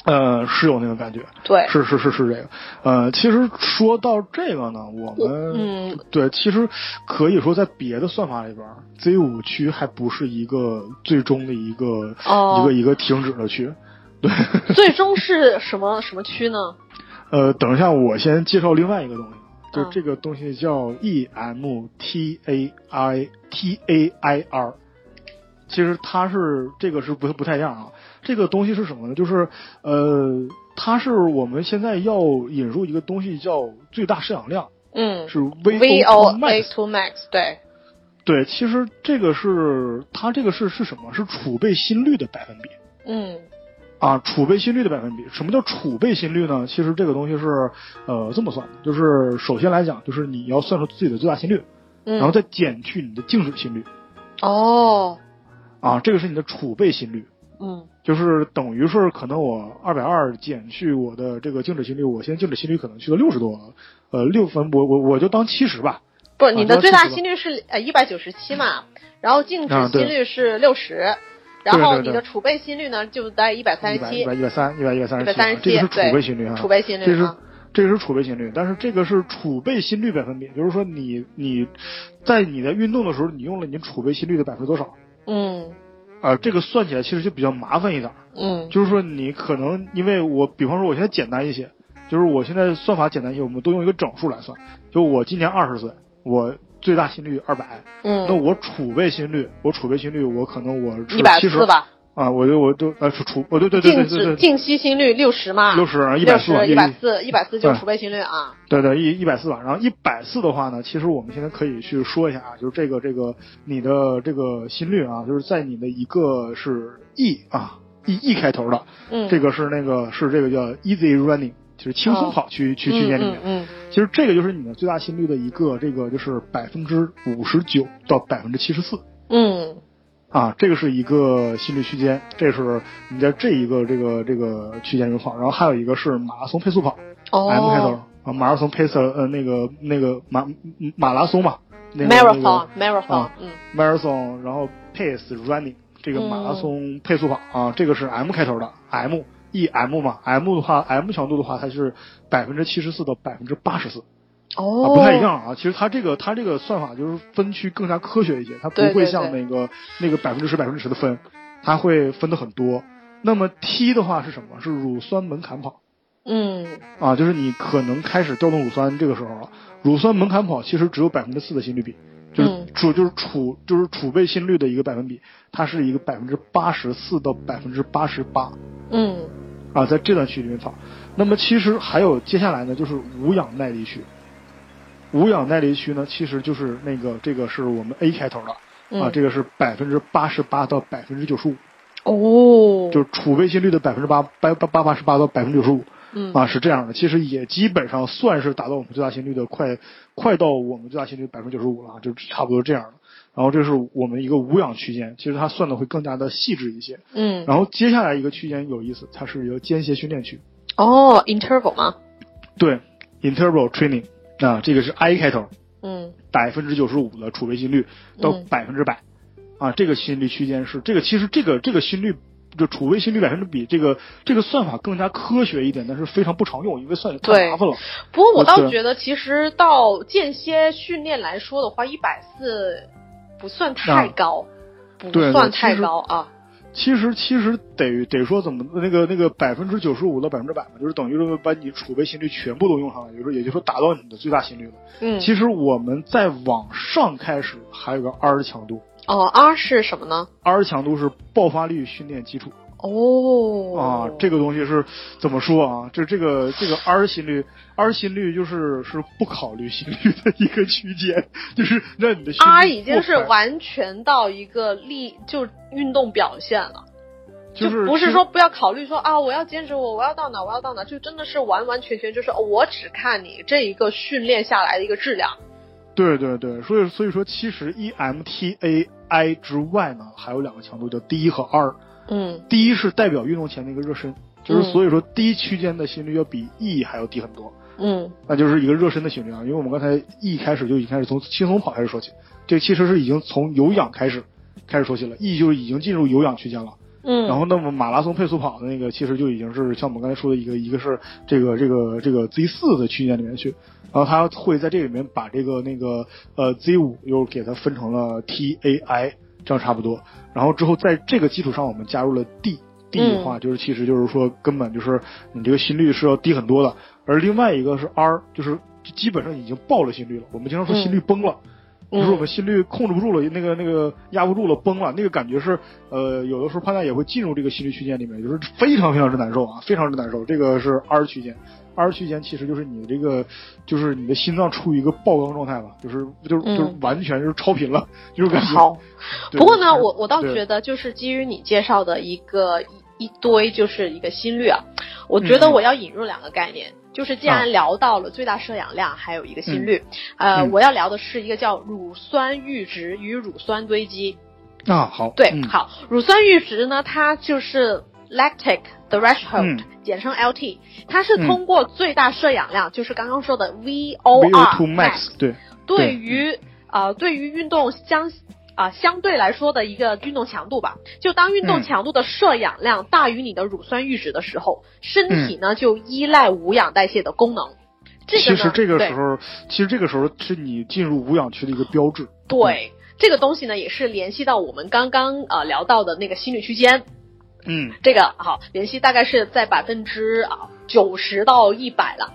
呃是有那个感觉，对，是是是是这个。呃，其实说到这个呢，我我们嗯，对，其实可以说在别的算法里边，Z 五区还不是一个最终的一个、哦一个一个停止的区。对，最终是什么什么区呢？[LAUGHS] 呃，等一下，我先介绍另外一个东西，就嗯这个东西叫 E M T A I T A I R。其实它是这个是不不太一样啊。这个东西是什么呢？就是呃，它是我们现在要引入一个东西叫最大摄氧量，嗯是 V O VO2 A two max，对，对，其实这个是它这个是是什么？是储备心率的百分比。嗯啊，储备心率的百分比，什么叫储备心率呢？其实这个东西是，呃，这么算的，就是首先来讲，就是你要算出自己的最大心率，嗯，然后再减去你的静止心率，哦，啊，这个是你的储备心率，嗯。就是等于是可能我二百二减去我的这个静止心率，我现在静止心率可能去到六十多，呃，六分，我我我就当七十吧，不，啊你的最大心率是呃一百九十七嘛，然后静止心率是六十，然后你的储备心率呢就在一百三十七一百一百，三一百一百三十七，137这个是储备心率啊，储备心这是率啊，这个是储备心率，但是这个是储备心率百分比，就是说你你在你在运动的时候，你用了你储备心率的百分之多少嗯啊、这个算起来其实就比较麻烦一点儿。嗯就是说你可能因为我，比方说我现在简单一些，就是我现在算法简单一些，我们都用一个整数来算。就我今年二十岁，我最大心率二百，嗯。那嗯，我储备心率，我储备心率我可能我是一百七十四吧，啊，我就我就呃储储，哦对对对对对。对，静息心率六十嘛，六十一百六四一百四。一百四就储备心率啊，对对，一一百四吧。然后一百四的话呢，其实我们现在可以去说一下啊，就是这个这个你的这个心率啊，就是在你的一个是 E 啊 E E 开头的，嗯，这个是那个是这个叫 easy running，就是轻松跑区、区区间里面。嗯其实这个就是你的最大心率的一个这个就是百分之五十九到百分之七十四嗯啊，这个是一个心率区间，这是你在这一个这个这个区间中跑。然后还有一个是马拉松配速跑。哦 M 开头啊，马拉松 pace 呃那个那个马马拉松嘛，那个那，marathon 个 marathon，啊嗯 marathon，然后 pace running 这个马拉松配速跑啊，这个是 M 开头的 M E M 嘛，M 的话 M 强度的话它是百分之七十四到百分之八十四啊，哦，不太一，样啊。其实它这个它这个算法就是分区更加科学一些，它不会像那个那个百分之十百分之十的分，它会分的很多。那么 T 的话是什么？是乳酸门槛跑。嗯啊，就是你可能开始调动乳酸这个时候了，乳酸门槛跑其实只有百分之四的心率比，就是嗯储就是储就是储备心率的一个百分比，它是一个百分之八十四到百分之八十八嗯啊，在这段区里面跑。那么其实还有接下来呢，就是无氧耐力区。无氧耐力区呢，其实就是那个这个是我们 A 开头的、嗯啊，这个是百分之八十八到百分之九十五，哦，就是储备心率的百分之八八八八八十八到百分之九十五。嗯啊，是这样的，其实也基本上算是达到我们最大心率的快，快到我们最大心率百分之九十五了啊，就差不多这样了。然后这是我们一个无氧区间，其实它算的会更加的细致一些。嗯然后接下来一个区间有意思，它是一个间歇训练区，哦 interval 吗？对，interval training 啊，这个是 I 开头，嗯百分之九十五的储备心率到嗯百分之百，啊，这个心率区间是这个，其实这个这个心率。就储备心率百分之比这个这个算法更加科学一点，但是非常不常用，因为算的太麻烦了。不过我倒觉得，其实到间歇训练来说的话，一百四不算太啊高，不算太高啊。其实其实得得说怎么那个那个百分之九十五到百分之百嘛，就是等于说把你储备心率全部都用上了，也就是也就是说达到你的最大心率了。嗯，其实我们再往上开始还有个 R 强度哦，R 是什么呢？，R 强度是爆发力训练基础哦啊，这个东西是怎么说啊？就这个这个 R 心率，R 心率就是是不考虑心率的一个区间，[LAUGHS] 就是让你的心率 R 已经是完全到一个力就运动表现了，就是不是说不要考虑说啊，我要坚持我我要到哪我要到哪，就真的是完完全全就是哦我只看你这一个训练下来的一个质量。对对对，所以所以说，其实 E M T A I 之外呢，还有两个强度叫 D 和 R。嗯 D 是代表运动前的一个热身，就是所以说低区间的心率要比 E 还要低很多。嗯那就是一个热身的心率啊，因为我们刚才 E 开始就已经开始从轻松跑开始说起，这其实是已经从有氧开始开始说起了，E 就已经进入有氧区间了。嗯，然后那么马拉松配速跑的那个，其实就已经是像我们刚才说的一个，一个是这个这个这个 Z 四的区间里面去，然后他会在这里面把这个那个呃 Z 五又给它分成了 TAI，这样差不多。然后之后在这个基础上，我们加入了 D。D 的话，就是其实就是说，根本就是你这个心率是要低很多的。而另外一个是 R，就是基本上已经爆了心率了。我们经常说心率崩了，嗯就是我们心率控制不住了，那个那个压不住了，崩了，那个感觉是呃，有的时候判断也会进入这个心率区间里面，就是非常非常之难受啊，非常之难受。这个是 R 区间，R 区间其实就是你这个就是你的心脏处于一个爆缸状态吧，就是就是就是嗯完全就是超频了，就是感觉。好。不过呢，我我倒觉得，就是基于你介绍的一个一一堆，就是一个心率啊，我觉得嗯我要引入两个概念。就是既啊。然聊到了最大摄氧量，还有一个心率，呃，嗯。我要聊的是一个叫乳酸阈值与乳酸堆积。啊，好，对，嗯。好，乳酸阈值呢，它就是 lactic threshold，、嗯。简称 LT，它是嗯通过最大摄氧量，就是刚刚说的 VOR VO2 max，对，对对。于呃对于运动相啊、相对来说的一个运动强度吧，就当运动嗯强度的摄氧量大于你的乳酸阈值的时候，身嗯体呢就依赖无氧代谢的功能。这个其实这个时候，其实这个时候是你进入无氧区的一个标志。对。这个东西呢，也是联系到我们刚刚呃聊到的那个心率区间，嗯，这个好联系大概是在百分之啊九十到一百了。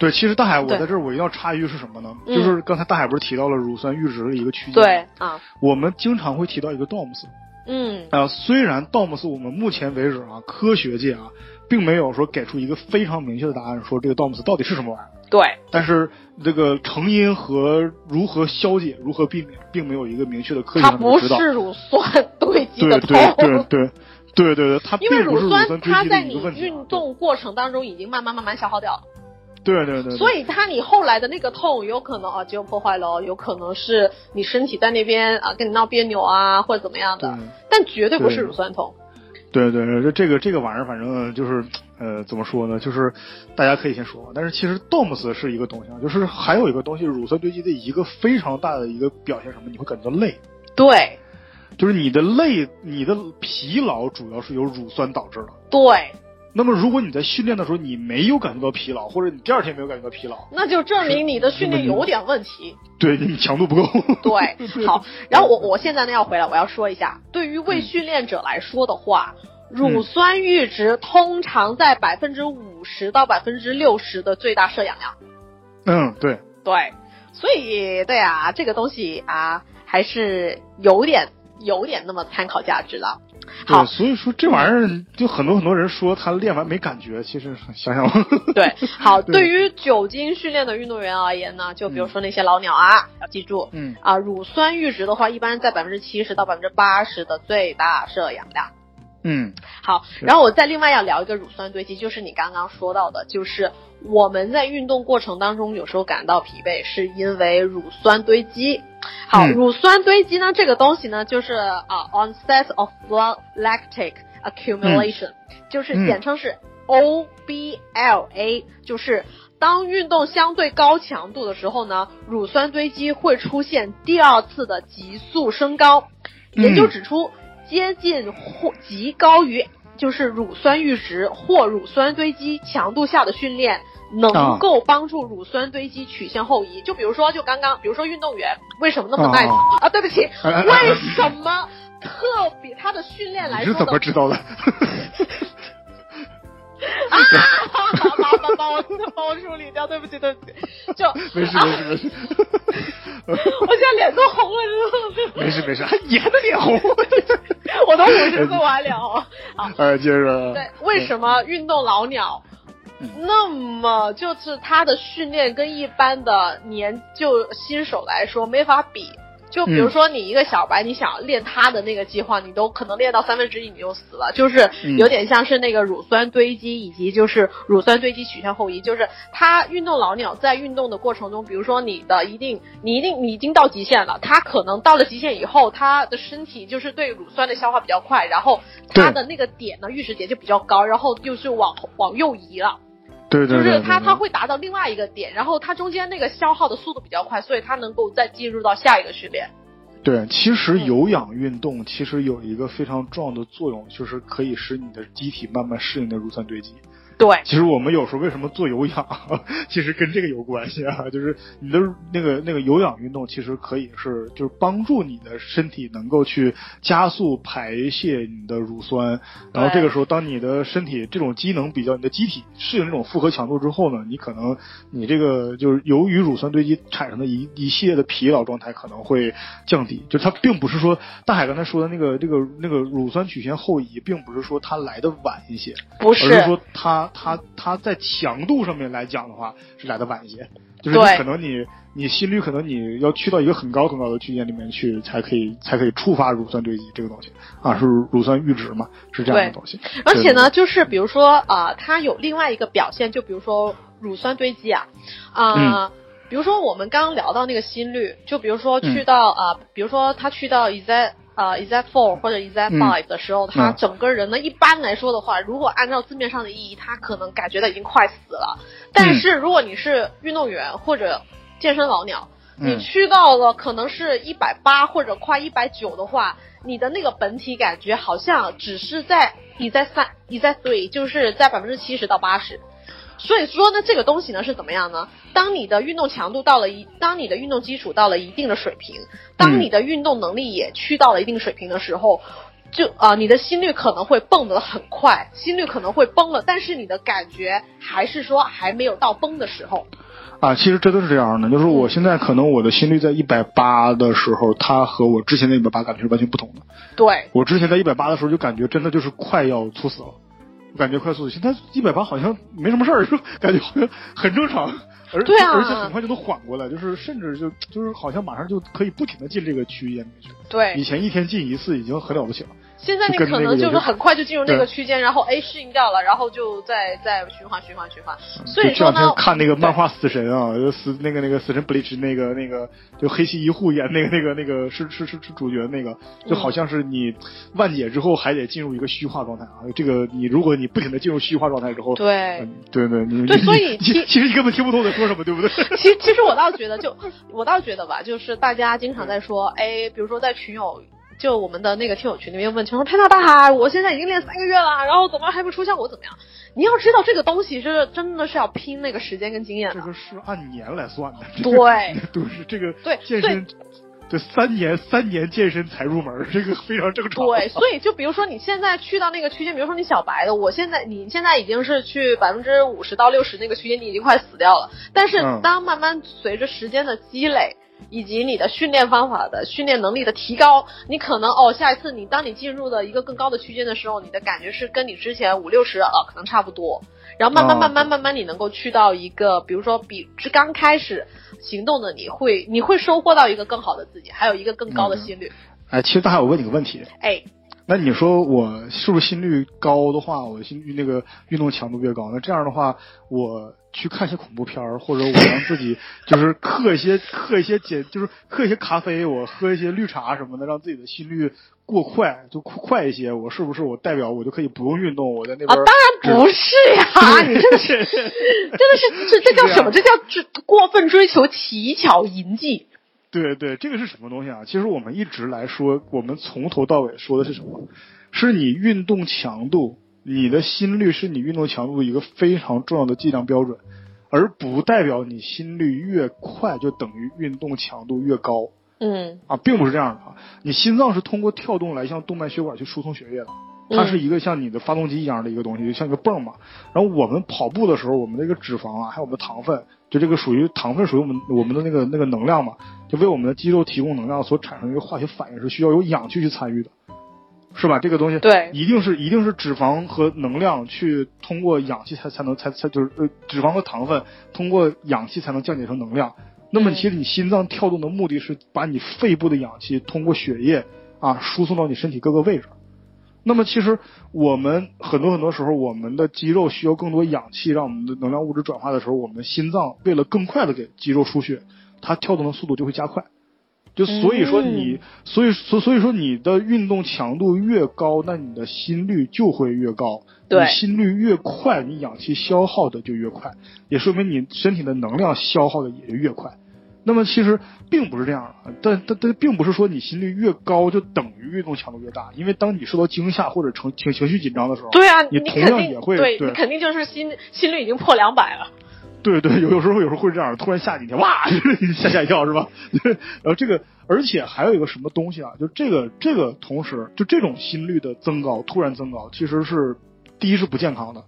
对，其实大海，我在这儿我一定要插一句是什么呢？嗯就是刚才大海不是提到了乳酸阈值的一个区间？对，啊，我们经常会提到一个 DOMS 嗯啊、虽然 DOMS 我们目前为止啊，科学界啊，并没有说给出一个非常明确的答案，说这个 DOMS 到底是什么玩意儿。对，但是这个成因和如何消解、如何避免，并没有一个明确的科学它不上的指导。是乳酸堆积对的对对对。对对对对，它并因为不是乳酸酸堆积的它在你一个问题啊。运动过程当中已经慢慢慢慢消耗掉了，对对对对，所以他你后来的那个痛有可能啊肌肉破坏了，有可能是你身体在那边啊跟你闹别扭啊或者怎么样的，但绝对不是乳酸痛。对对对，这这个这个玩意儿，反正就是呃，怎么说呢？就是大家可以先说，但是其实 DOMS 是一个东西啊，就是还有一个东西，乳酸堆积的一个非常大的一个表现，什么？你会感觉到累，对就是你的累，你的疲劳主要是由乳酸导致的。对，那么如果你在训练的时候你没有感觉到疲劳，或者你第二天没有感觉到疲劳，那就证明你的训练有点问题。对你强度不够。[LAUGHS] 对，[LAUGHS] 好，然后我我现在呢要回来，我要说一下，对于未训练者来说的话，乳酸阈值通常在百分之五十到百分之六十的最大摄氧量。嗯，对，对，所以对啊，这个东西啊，还是有点有点那么参考价值的。好。对，，所以说这玩意儿就很多很多人说他练完没感觉，其实想想，对，[LAUGHS] 好，对。对于久经训练的运动员而言呢，就比如说那些老鸟啊，要记住，嗯。啊，乳酸阈值的话，一般在百分之七十到百分之八十的最大摄氧量。嗯。好，然后我再另外要聊一个乳酸堆积，就是你刚刚说到的，就是我们在运动过程当中有时候感到疲惫，是因为乳酸堆积。好，嗯。乳酸堆积呢，这个东西呢，就是啊，onset of blood lactic accumulation，、就是嗯。简称是 OBLA，就是当运动相对高强度的时候呢，乳酸堆积会出现第二次的急速升高。研究嗯。指出，接近或极高于就是乳酸阈值或乳酸堆积强度下的训练，能够帮助乳酸堆积曲线后移。就比如说，就刚刚，比如说运动员为什么那么耐操啊啊？对不起，为什么特别他的训练来你是怎么知道的？[LAUGHS] 啊？把把把我把我处理掉，对不起对不起，就没事没事没事，[LAUGHS] 我现在脸都红了，知道吗？没事没事，还你还能脸红？[LAUGHS] 我都五十岁我还脸红。好，[LAUGHS] 哎，接着对，为什么运动老鸟嗯那么就是他的训练跟一般的年就新手来说没法比？就比如说你一个小白，你想练他的那个计划，你都可能练到三分之一你就死了，就是有点像是那个乳酸堆积以及就是乳酸堆积曲线后移，就是他运动老鸟在运动的过程中，比如说你的一定你一定你已经到极限了，他可能到了极限以后，他的身体就是对乳酸的消化比较快，然后他的那个点呢阈值点就比较高，然后就是往往右移了。对对就是它它会达到另外一个点，然后它中间那个消耗的速度比较快，所以它能够再进入到下一个训练。对，其实有氧运动其实有一个非常重要的作用，就是可以使你的机体慢慢适应的乳酸堆积。对，其实我们有时候为什么做有氧，[LAUGHS] 其实跟这个有关系啊，就是你的那个那个有氧运动，其实可以是就是帮助你的身体能够去加速排泄你的乳酸，然后这个时候当你的身体这种机能比较，你的机体适应这种负荷强度之后呢，你可能你这个就是由于乳酸堆积产生的一一系列的疲劳状态可能会降低，就它并不是说大海刚才说的那个这个那个乳酸曲线后移，并不是说它来的晚一些，不是，而是说它。它它在强度上面来讲的话是来的晚一些，就是你可能你你心率可能你要去到一个很高很高的区间里面去才可以才可以触发乳酸堆积这个东西。啊，是乳酸阈值嘛，是这样的东西。而且呢，就是比如说啊，它有另外一个表现，就比如说乳酸堆积啊。啊，比如说我们刚刚聊到那个心率，就比如说去到啊，比如说他去到 e z 呃 e x a t four 或者 e x a t five 的时候，他整个人呢，一般来说的话，如果按照字面上的意义，他可能感觉到已经快死了。但是如果你是运动员或者健身老鸟，你去到了可能是一百八或者快一百九的话，你的那个本体感觉好像只是在你在三你在 three，就是在百分之七十到八十。所以说呢，这个东西呢是怎么样呢？当你的运动强度到了一，当你的运动基础到了一定的水平，当你的运动能力也去到了一定水平的时候，就啊，你的心率可能会蹦得很快，心率可能会崩了，但是你的感觉还是说还没有到崩的时候。啊，其实真的是这样的，就是我现在可能我的心率在一百八的时候，它和我之前的一百八感觉是完全不同的。对，我之前在一百八的时候就感觉真的就是快要猝死了。感觉快速，现在一百八好像没什么事儿，就感觉好像很正常，而而且很快就能缓过来，就是甚至就就是好像马上就可以不停的进这个区域里面去。对，以前一天进一次已经很了不起了。现在你可能就是很快就进入那个区间，然后 A 适应掉了，然后就再再循环循环循环。所以说呢，看那个漫画《死神》啊，就死那个那个死神 Bleach 那个那个就黑崎一护演 [LAUGHS] 那个那个那个是是是是主角那个，就好像是你万解之后还得进入一个虚化状态啊。这个你如果你不停的进入虚化状态之后，对对对，你对，所以其其实你根本听不懂在说什么，对不对？其其实我倒觉得，就我倒觉得吧，就是大家经常在说，哎，比如说在群友。就我们的那个听友群里面问，说潘大大海，我现在已经练三个月了，然后怎么还不出效果？怎么样？你要知道这个东西是真的是要拼那个时间跟经验。这个是按年来算的。对，都是这个。对，健身，对三年三年健身才入门，这个非常正常。对，所以就比如说你现在去到那个区间，比如说你小白的，我现在你现在已经是去百分之五十到六十那个区间，你已经快死掉了。但是当慢慢随着时间的积累。以及你的训练方法的训练能力的提高，你可能哦，下一次你当你进入了一个更高的区间的时候，你的感觉是跟你之前五六十啊可能差不多，然后慢慢慢慢慢慢你能够去到一个，比如说比之刚开始行动的你会你会收获到一个更好的自己，还有一个更高的心率。哎，其实大海，我问你个问题。哎，那你说我是不是心率高的话，我心率那个运动强度越高？那这样的话，我。去看一些恐怖片儿，或者我让自己就是嗑一些 [LAUGHS] 嗑一些碱，就是嗑一些咖啡，我喝一些绿茶什么的，让自己的心率过快，就快一些。我是不是我代表我就可以不用运动？我在那边啊，当然不是呀！你真的是，真的是这这叫什么？这叫这过分追求奇巧淫技。对对，这个是什么东西啊？其实我们一直来说，我们从头到尾说的是什么？是你运动强度。你的心率是你运动强度一个非常重要的计量标准，而不代表你心率越快就等于运动强度越高。嗯，啊，并不是这样的啊。你心脏是通过跳动来向动脉血管去输送血液的，它是一个像你的发动机一样的一个东西，就像一个泵嘛。然后我们跑步的时候，我们的一个脂肪啊，还有我们的糖分，就这个属于糖分属于我们我们的那个那个能量嘛，就为我们的肌肉提供能量所产生一个化学反应是需要有氧气去参与的。是吧？这个东西对，一定是一定是脂肪和能量去通过氧气才才能才才就是呃脂肪和糖分通过氧气才能降解成能量，那么嗯其实你心脏跳动的目的是把你肺部的氧气通过血液啊输送到你身体各个位置。那么其实我们很多很多时候，我们的肌肉需要更多氧气，让我们的能量物质转化的时候，我们心脏为了更快的给肌肉输血，它跳动的速度就会加快。就所以说你，嗯所以所所以说你的运动强度越高，那你的心率就会越高。对你心率越快，你氧气消耗的就越快，也说明你身体的能量消耗的也就越快。那么其实并不是这样的，但但但并不是说你心率越高就等于运动强度越大，因为当你受到惊吓或者情情情绪紧张的时候，对啊，你同样也会对对你肯定就是心心率已经破两百了。对对，有有时候有时候会这样，突然吓你 [LAUGHS] 一跳，哇，吓吓一跳是吧？[LAUGHS] 然后这个，而且还有一个什么东西啊，就这个这个同时，就这种心率的增高，突然增高，其实是第一是不健康的，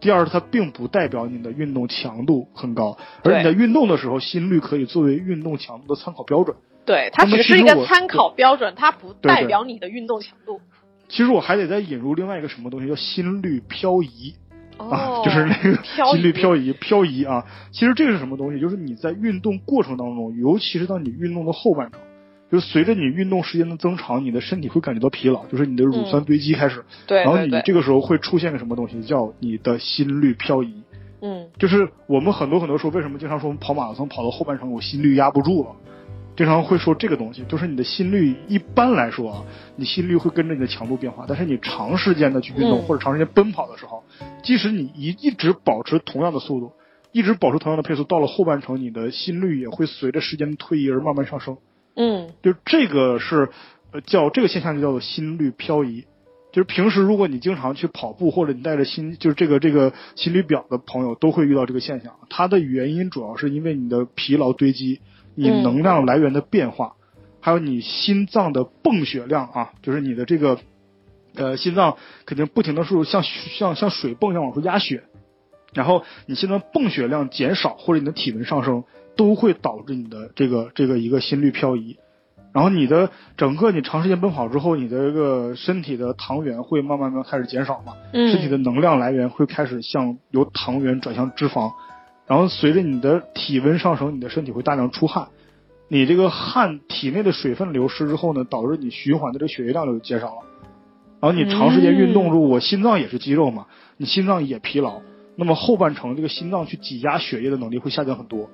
第二它并不代表你的运动强度很高，而你在运动的时候，心率可以作为运动强度的参考标准。对，它只是一个参考标准，它不对对代表你的运动强度。其实我还得再引入另外一个什么东西，叫心率漂移。啊哦，，就是那个心率漂移漂移啊。其实这个是什么东西？就是你在运动过程当中，尤其是当你运动的后半程，就是随着你运动时间的增长，你的身体会感觉到疲劳，就是你的乳酸堆积开始，然后你对对对，这个时候会出现个什么东西，叫你的心率漂移。嗯就是我们很多很多时候为什么经常说我们跑马拉松跑到后半程我心率压不住了，经常会说这个东西，就是你的心率一般来说啊，你心率会跟着你的强度变化，但是你长时间的去运动、嗯或者长时间奔跑的时候，即使你一一直保持同样的速度，一直保持同样的配速，到了后半程，你的心率也会随着时间的推移而慢慢上升。嗯就这个是，呃，叫这个现象就叫做心率漂移。就是平时如果你经常去跑步，或者你带着心就是这个这个心率表的朋友，都会遇到这个现象。它的原因主要是因为你的疲劳堆积，你嗯能量来源的变化，还有你心脏的泵血量啊，就是你的这个呃心脏肯定不停的是像像像水泵一样往出压血，然后你心脏泵血量减少或者你的体温上升，都会导致你的这个这个一个心率漂移。然后你的整个你长时间奔跑之后，你的这个身体的糖原会慢慢慢开始减少嘛，嗯，身体的能量来源会开始向由糖原转向脂肪，然后随着你的体温上升，你的身体会大量出汗，你这个汗体内的水分流失之后呢，导致你循环的这个血液量就减少了，然后你长时间运动，嗯如果我心脏也是肌肉嘛，你心脏也疲劳，那么后半程这个心脏去挤压血液的能力会下降很多，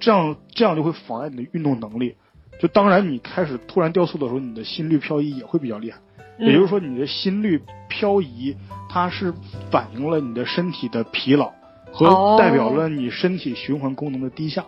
这样这样就会妨碍你的运动能力。就当然，你开始突然掉速的时候，你的心率漂移也会比较厉害。嗯也就是说，你的心率漂移，它是反映了你的身体的疲劳和哦代表了你身体循环功能的低下。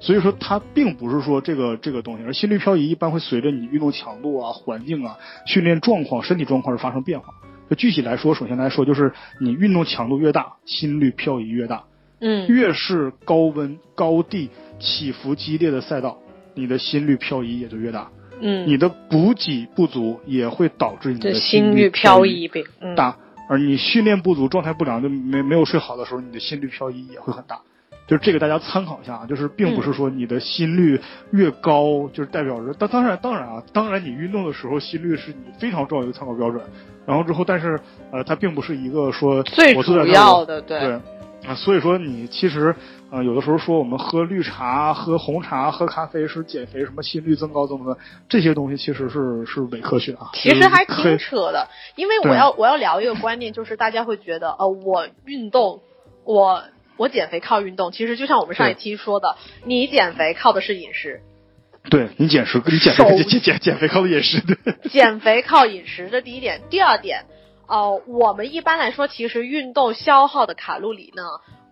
所以说，它并不是说这个这个东西，而心率漂移一般会随着你运动强度啊、环境啊、训练状况、身体状况而发生变化。就具体来说，首先来说，就是你运动强度越大，心率漂移越大。嗯越是高温、高地、起伏激烈的赛道，你的心率漂移也就越大。嗯，你的补给不足也会导致你的心率漂漂移呗，嗯大，而你训练不足、状态不良，就没没有睡好的时候，你的心率漂移也会很大。就是这个大家参考一下啊，就是并不是说你的心率越高，就是代表着，当当然当然啊，当然你运动的时候心率是你非常重要的一个参考标准。然后之后，但是呃，它并不是一个说最主要的对对啊，所以说你其实呃有的时候说我们喝绿茶、喝红茶、喝咖啡是减肥，什么心率增高怎么的，这些东西其实是是伪科学啊。其实还挺扯的，因为我要我要聊一个观念，就是大家会觉得，呃，我运动，我我减肥靠运动，其实就像我们上一期说的，你减肥靠的是饮食，对你减食，你减手肥减减减肥靠的饮食对。减肥靠饮食，这第一点。第二点，呃，我们一般来说，其实运动消耗的卡路里呢，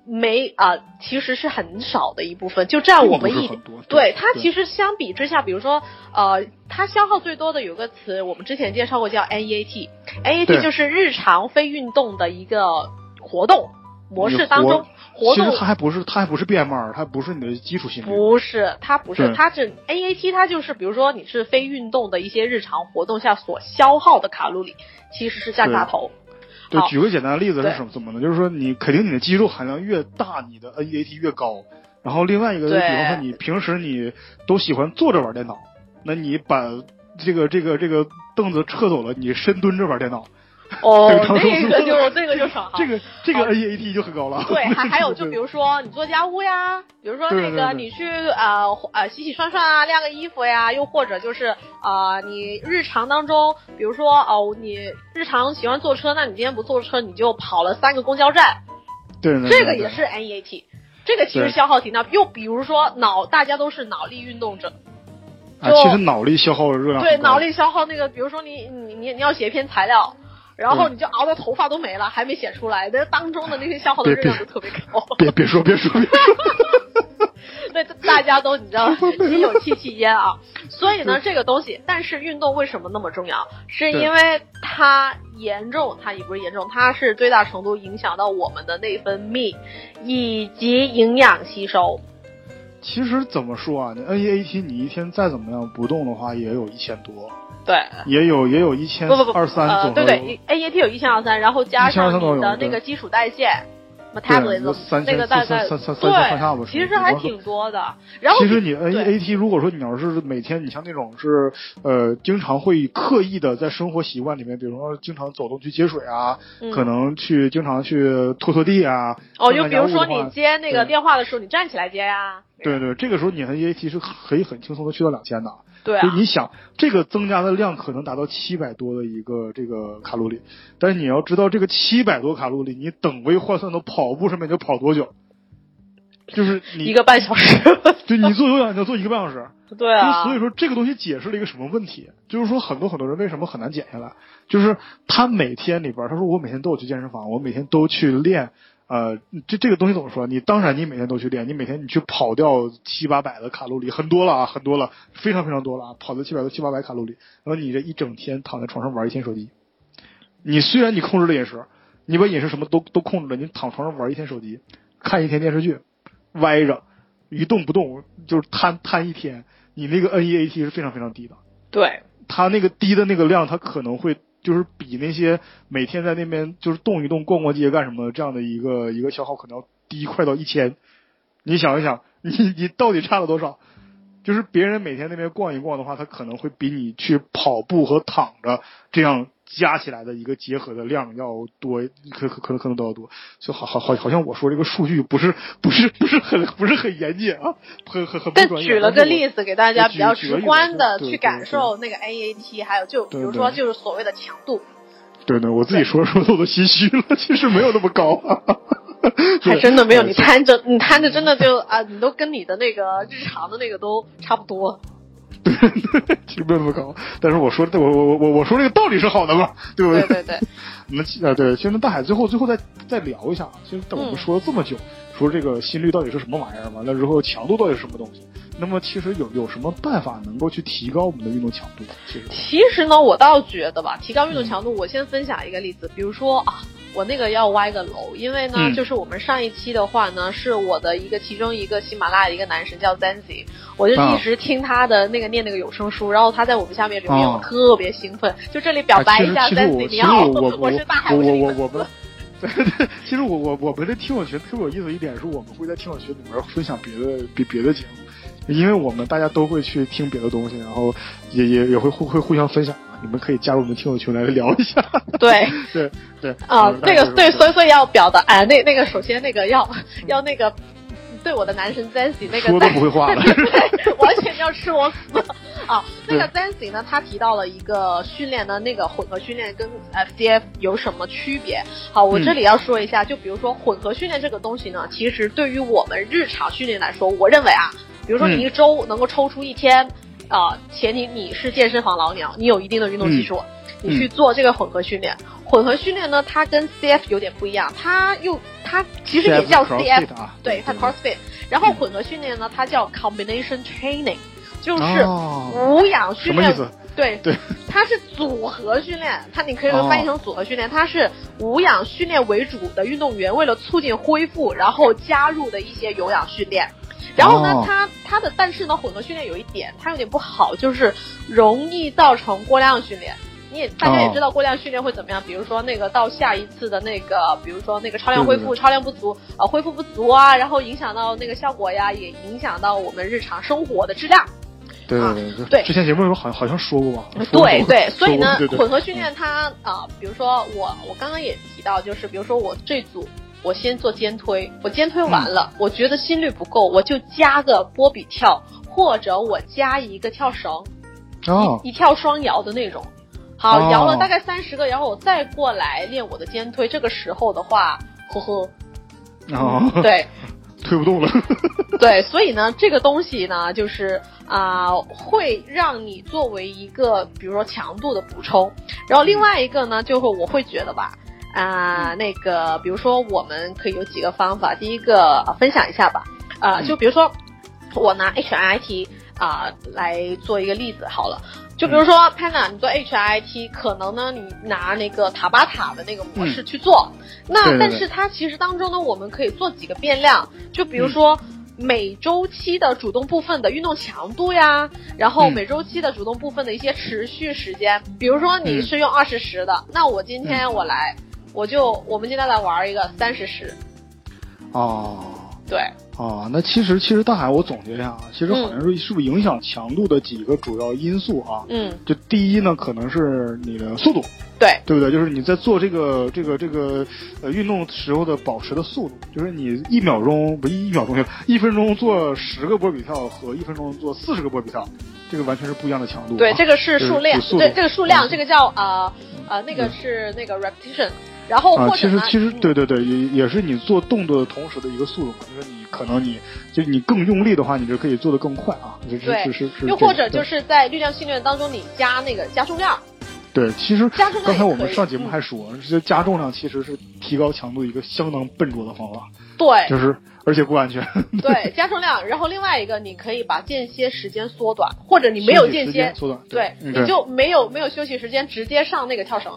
没啊、呃其实是很少的一部分，就占我们一对对它其实相比之下，比如说呃，它消耗最多的有个词，我们之前介绍过叫 NEAT，NEAT 就是日常非运动的一个活动模式当中，活动其实它还不是它还不是 BMR，它不是你的基础心率。不是，它不是，对它是 AAT，它就是比如说你是非运动的一些日常活动下所消耗的卡路里，其实是占大头。对，举个简单的例子是什么？怎么呢？就是说你肯定你的肌肉含量越大，你的 NEAT 越高。然后另外一个，比对方说你平时你都喜欢坐着玩电脑，那你把这个这个这个凳子撤走了，你深蹲着玩电脑，[LAUGHS] 哦，正常那个就这个就少哈。这个这个哦 NEAT 就很高了。对，[LAUGHS] 还还有就比如说你做家务呀，比如说那个你去呃呃洗洗涮涮啊，晾个衣服呀，又或者就是啊、呃你日常当中，比如说哦、你日常喜欢坐车，那你今天不坐车，你就跑了三个公交站，对这个也是 NEAT。这个其实消耗挺大，又比如说脑，大家都是脑力运动者，啊，就其实脑力消耗热量对，脑力消耗那个，比如说你你你你要写一篇材料，然后你就熬到头发都没了，还没显出来，那当中的那些消耗的热量就特别高。别别说别说别说，那，[LAUGHS] 大家都你知道心有戚戚焉啊。所以呢，这个东西，但是运动为什么那么重要？是因为它严重，它也不是严重，它是最大程度影响到我们的内分泌以及营养吸收。其实怎么说啊？你 NEAT 你一天再怎么样不动的话，也有一千多，对，也有也有一千不不不，二三呃，左右。对对，AAT 有一千二三，然后加上1200都有你的那个基础代谢对 metabolism，三那个大概三三三三上下吧对，其实还挺多的。然后其实你 NEAT 如果说你要是每天，你像那种是呃，经常会刻意的在生活习惯里面，比如说经常走动去接水啊，嗯可能去经常去拖拖地啊。哦，就比如说你接那个电话的时候，你站起来接呀。对对，这个时候你 NEAT 是可以很轻松的去到两千的。对啊，就你想，这个增加的量可能达到七百多的一个这个卡路里，但是你要知道，这个七百多卡路里，你等位换算到跑步上面，你要跑多久？就是你一个半小时。就你做有氧，你要做一个半小时。对啊，所以说这个东西解释了一个什么问题？就是说很多很多人为什么很难减下来？就是他每天里边，他说我每天都有去健身房，我每天都去练。呃，这这个东西怎么说？你当然你每天都去练，你每天你去跑掉七八百的卡路里，很多了啊，很多了，非常非常多了啊，跑掉七百多七八百卡路里，然后你这一整天躺在床上玩一天手机，你虽然你控制了饮食，你把饮食什么都都控制了，你躺床上玩一天手机，看一天电视剧，歪着一动不动，就是瘫瘫一天，你那个 NEAT 是非常非常低的。对，它那个低的那个量，它可能会就是比那些每天在那边就是动一动、逛逛街干什么这样的一个一个消耗，可能要低快到一千。你想一想，[LAUGHS] 你你到底差了多少？就是别人每天那边逛一逛的话，他可能会比你去跑步和躺着这样加起来的一个结合的量要多，可可可能可能都要多。就好好好，好像我说这个数据不是 [LAUGHS] 不是不是很不是很严谨啊，很很很不但专业。举了个例子给大家比较直观的去感受那个 AAT，还有就比如说就是所谓的强度。对对，我自己说说的我都心虚了，[LAUGHS] 其实没有那么高、[LAUGHS] 啊。还真的没有，你摊着你摊着真的就啊，你都跟你的那个日常的那个都差不多。对对，其实没有那么高，但是我说的我我我我说这个道理是好的嘛，对不对对对。[LAUGHS] 我们啊对，其实大海最后最后再再聊一下，其实我们说了这么久，嗯、说这个心率到底是什么玩意儿，完了之后强度到底是什么东西？那么其实有有什么办法能够去提高我们的运动强度？其实其实呢，我倒觉得吧，提高运动强度，嗯、我先分享一个例子，比如说啊。我那个要歪个楼，因为呢，嗯、就是我们上一期的话呢，是我的一个其中一个喜马拉雅的一个男神叫 Zanzi，我就一直听他的那个念那个有声书，然后他在我们下面留言，哦、我特别兴奋。就这里表白一下 Zanzi，你好，我我是大海，我我我我们。对对，其实我我我们这听友群特别有意思一点是，我们会在听友群里面分享别的别别的节目，因为我们大家都会去听别的东西，然后也也也会互会互相分享。你们可以加入我们听友群来聊一下。[LAUGHS] [LAUGHS] 对对对啊，那个对，所以所以要表达，哎，那那个首先那个要要那个对我的男神 Zancy 那个说都不会话了，[LAUGHS] 对，完全要吃我死啊！那个 Zancy 呢，他提到了一个训练的那个混合训练跟 FDF 有什么区别？好，我这里要说一下，就比如说混合训练这个东西呢，其实对于我们日常训练来说，我认为啊，比如说你一周能够抽出一天。啊，前提你是健身房老鸟，你有一定的运动基础，嗯、你去做这个混合训练。混合训练呢，它跟 CF 有点不一样，它又它其实也叫 CF，, 对，它 CrossFit。然后混合训练呢，它叫 Combination Training，就是无氧训练。哦、什么意思？对对，它是组合训练，它你可以说翻译成组合训练，它是无氧训练为主的运动员为了促进恢复，然后加入的一些有氧训练。然后呢，哦、它它的但是呢，混合训练有一点，它有点不好，就是容易造成过量训练。你也大家也知道过量训练会怎么样，比如说那个到下一次的那个，比如说那个超量恢复、对对对超量不足啊、呃，恢复不足啊，然后影响到那个效果呀，也影响到我们日常生活的质量。啊对对对对之前节目里好像好像说过吧？[LAUGHS] 对对，所以呢混合训练它啊、比如说我我刚刚也提到，就是比如说我这组我先做肩推，我肩推完了，嗯我觉得心率不够，我就加个波比跳，或者我加一个跳绳，哦一跳双摇的那种。好，哦摇了大概三十个，然后我再过来练我的肩推。这个时候的话，呵呵，哦，对 [LAUGHS] 推不动了。[LAUGHS] 对，所以呢，这个东西呢，就是啊、会让你作为一个，比如说强度的补充。然后另外一个呢，就是我会觉得吧，啊、那个，比如说我们可以有几个方法。第一个、呃分享一下吧，啊、嗯。就比如说我拿 HIIT 啊、来做一个例子好了。就比如说 Panda，你做 HIIT，可能呢你拿那个塔巴塔的那个模式去做，那但是它其实当中呢，我们可以做几个变量，就比如说。每周期的主动部分的运动强度呀，然后嗯。每周期的主动部分的一些持续时间，比如说你是用二十时的，那我今天我来，我就我们今天来玩一个三十时，哦对，哦，那其实其实大海，我总结一下啊，其实嗯好像是是不是影响强度的几个主要因素啊？嗯，就第一呢，可能是你的速度，对，对不对？就是你在做这个这个这个呃运动时候的保持的速度，就是你一秒钟不一秒钟去，一分钟做十个波比跳和一分钟做四十个波比跳，这个完全是不一样的强度、啊。对，这个是数量，对，这个数量，嗯这个叫呃呃，那个是那个 repetition，然后啊，或者呢，其实其实嗯对对对，也也是你做动作的同时的一个速度嘛，就是你可能你就你更用力的话，你就可以做得更快啊，对是是是，又或者就是在力量训练当中，你加那个加重量，对，其实加重量刚才我们上节目嗯还说，这加重量其实是提高强度一个相当笨拙的方法，对，就是而且不安全。对，[LAUGHS] 加重量，然后另外一个，你可以把间歇时间缩短，或者你没有间歇，缩短，对，嗯你就没有没有休息时间，直接上那个跳绳。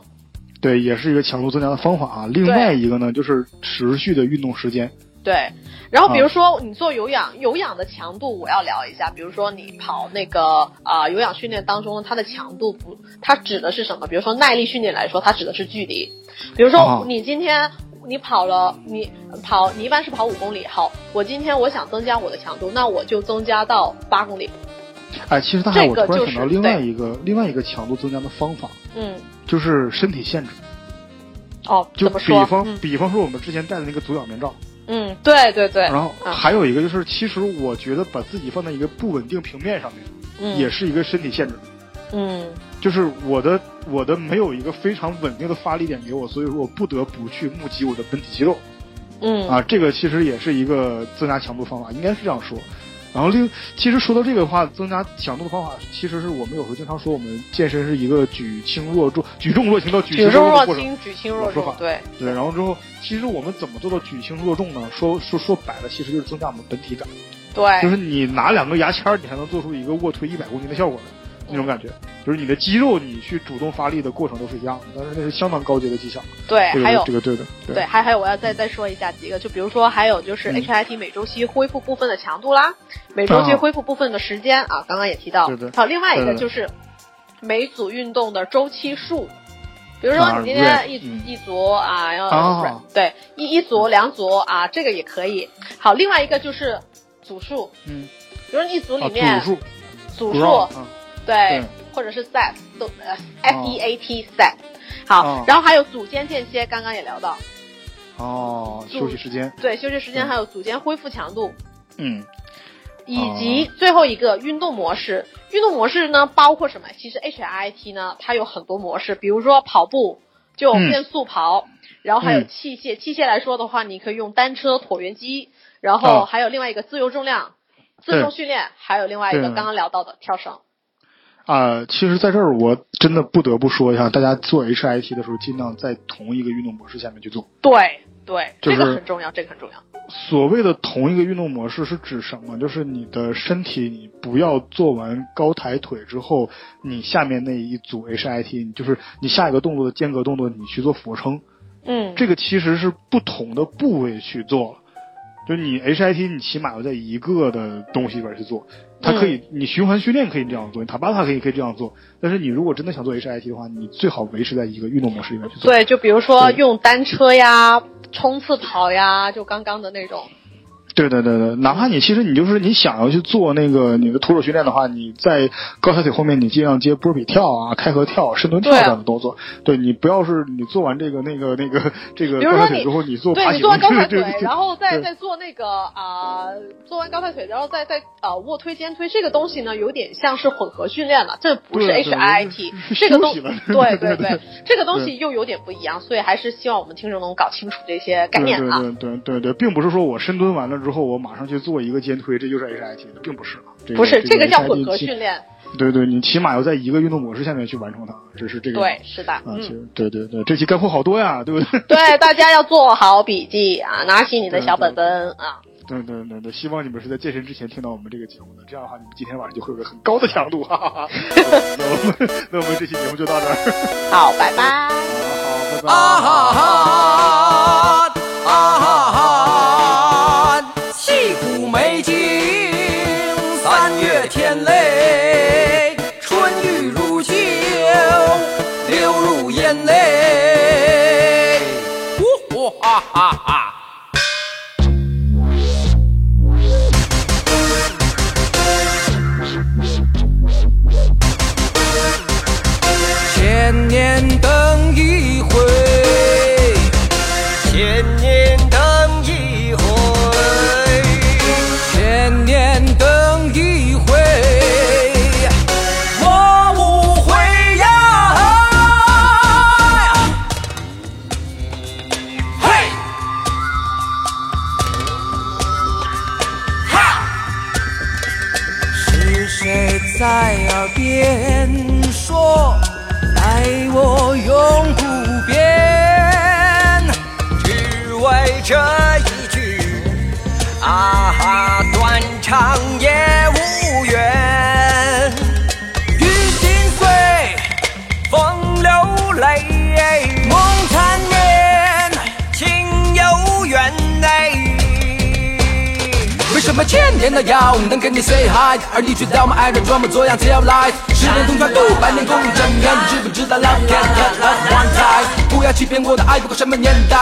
对，也是一个强度增加的方法啊。另外一个呢，就是持续的运动时间。对，然后比如啊说你做有氧，有氧的强度我要聊一下。比如说你跑那个啊、有氧训练当中，它的强度不，它指的是什么？比如说耐力训练来说，它指的是距离。比如啊说你今天你跑了，你跑你一般是跑五公里，好，我今天我想增加我的强度，那我就增加到八公里。哎，其实大海，我突然想到另外一个另外一个强度增加的方法，嗯，就是身体限制。哦，就比？方嗯比方说我们之前戴的那个足氧面罩，嗯，对对对，然后啊还有一个就是，其实我觉得把自己放在一个不稳定平面上面，嗯也是一个身体限制。嗯就是我的我的没有一个非常稳定的发力点给我，所以说我不得不去募集我的本体肌肉嗯啊，这个其实也是一个增加强度方法，应该是这样说。然后另其实说到这个的话，增加强度的方法，其实是我们有时候经常说，我们健身是一个举轻若重、举重若轻到举轻重若若重举轻若重。对。对，然后之后，其实我们怎么做到举轻若重呢？说说说白了，其实就是增加我们本体感，对，就是你拿两个牙签，你还能做出一个卧推一百公斤的效果来，那种感觉。就是你的肌肉，你去主动发力的过程都是一样的，但是那是相当高级的技巧。对，这个还有这个对的，对，还还有我要再再说一下几个，就比如说还有就是嗯 HIT 每周期恢复部分的强度啦，每周期啊恢复部分的时间啊，刚刚也提到对对，还有另外一个就是每组运动的周期数。比如说啊你今天一、嗯一组啊，要、啊对一一组两组啊，这个也可以。好，另外一个就是组数，嗯，比如说一组里啊，面、组数，组数对对，或者是 set 都呃 f e a t set。好哦，然后还有组间间歇，刚刚也聊到，哦，休息时间，对，休息时间嗯。还有组间恢复强度，嗯，以及最后一个运动模式。运动模式呢，包括什么？其实 HIIT 呢，它有很多模式，比如说跑步就嗯。变速跑，然后还有嗯。器械。器械来说的话，你可以用单车、椭圆机，然后哦。还有另外一个自由重量、自重训练，还有另外一个刚刚聊到的跳绳。啊、其实在这儿我真的不得不说一下，大家做 HIT 的时候，尽量在同一个运动模式下面去做。对对，就是这个很重要，这个很重要。所谓的同一个运动模式是指什么？就是你的身体，你不要做完高抬腿之后，你下面那一组 HIT，就是你下一个动作的间隔动作，你去做俯卧撑。嗯，这个其实是不同的部位去做了。就你 HIT，你起码要在一个的东西里边去做，它可以，你循环训练可以这样做，你塔巴塔可以可以这样做，但是你如果真的想做 HIT 的话，你最好维持在一个运动模式里面去做。对，就比如说用单车呀、冲刺跑呀，就刚刚的那种。对对对对，哪怕你其实你就是你想要去做那个你的徒手训练的话，你在高抬腿后面你尽量接波比跳啊、开合跳、深蹲跳这样的动作。对你不要是你做完这个那个那个这个高抬腿之后，你做对你做完高抬腿，然后再再做那个啊、做完高抬腿，然后再再啊卧推、肩推，这个东西呢有点像是混合训练了，这不是 HIIT，这个东休息了对对对对，这个东西又有点不一样，所以还是希望我们听众能搞清楚这些概念啊。对对对对对，并不是说我深蹲完了之后，我马上去做一个肩推，这就是 HIT 的，并不是啊。这个、不是，这个叫混合训练。对对，你起码要在一个运动模式下面去完成它，这是这个。对，是的，啊，其嗯，实对对对，这期干货好多呀，对不对？[LAUGHS] 对，大家要做好笔记啊，拿起你的小本本啊。对对对对，希望你们是在健身之前听到我们这个节目的，这样的话，你们今天晚上就会有个很高的强度，哈哈哈。[LAUGHS] 那我们那我们这期节目就到这儿，好，拜拜。好，拜拜。啊哈哈啊哈哈哈哈！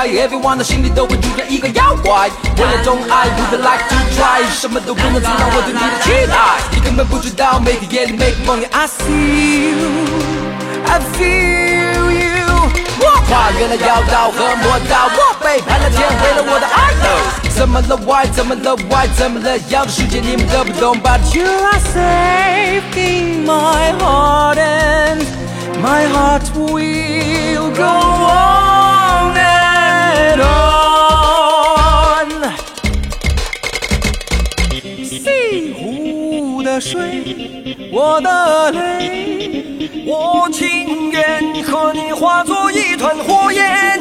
什么年代，everyone 的心里都会住着一个妖怪。为了钟爱，would like to try，什么都不能阻挡我对你的期待。你根本不知道，每个夜里每个梦里，I see you，I feel you。我跨越了妖道和魔道，我背叛了天，为了我的爱豆。怎么了 Why？怎么了 Why？怎么了妖的世界你们都不懂，But you are safe in my heart and my heart will go on 水，我的泪，我情愿和你化作一团火焰。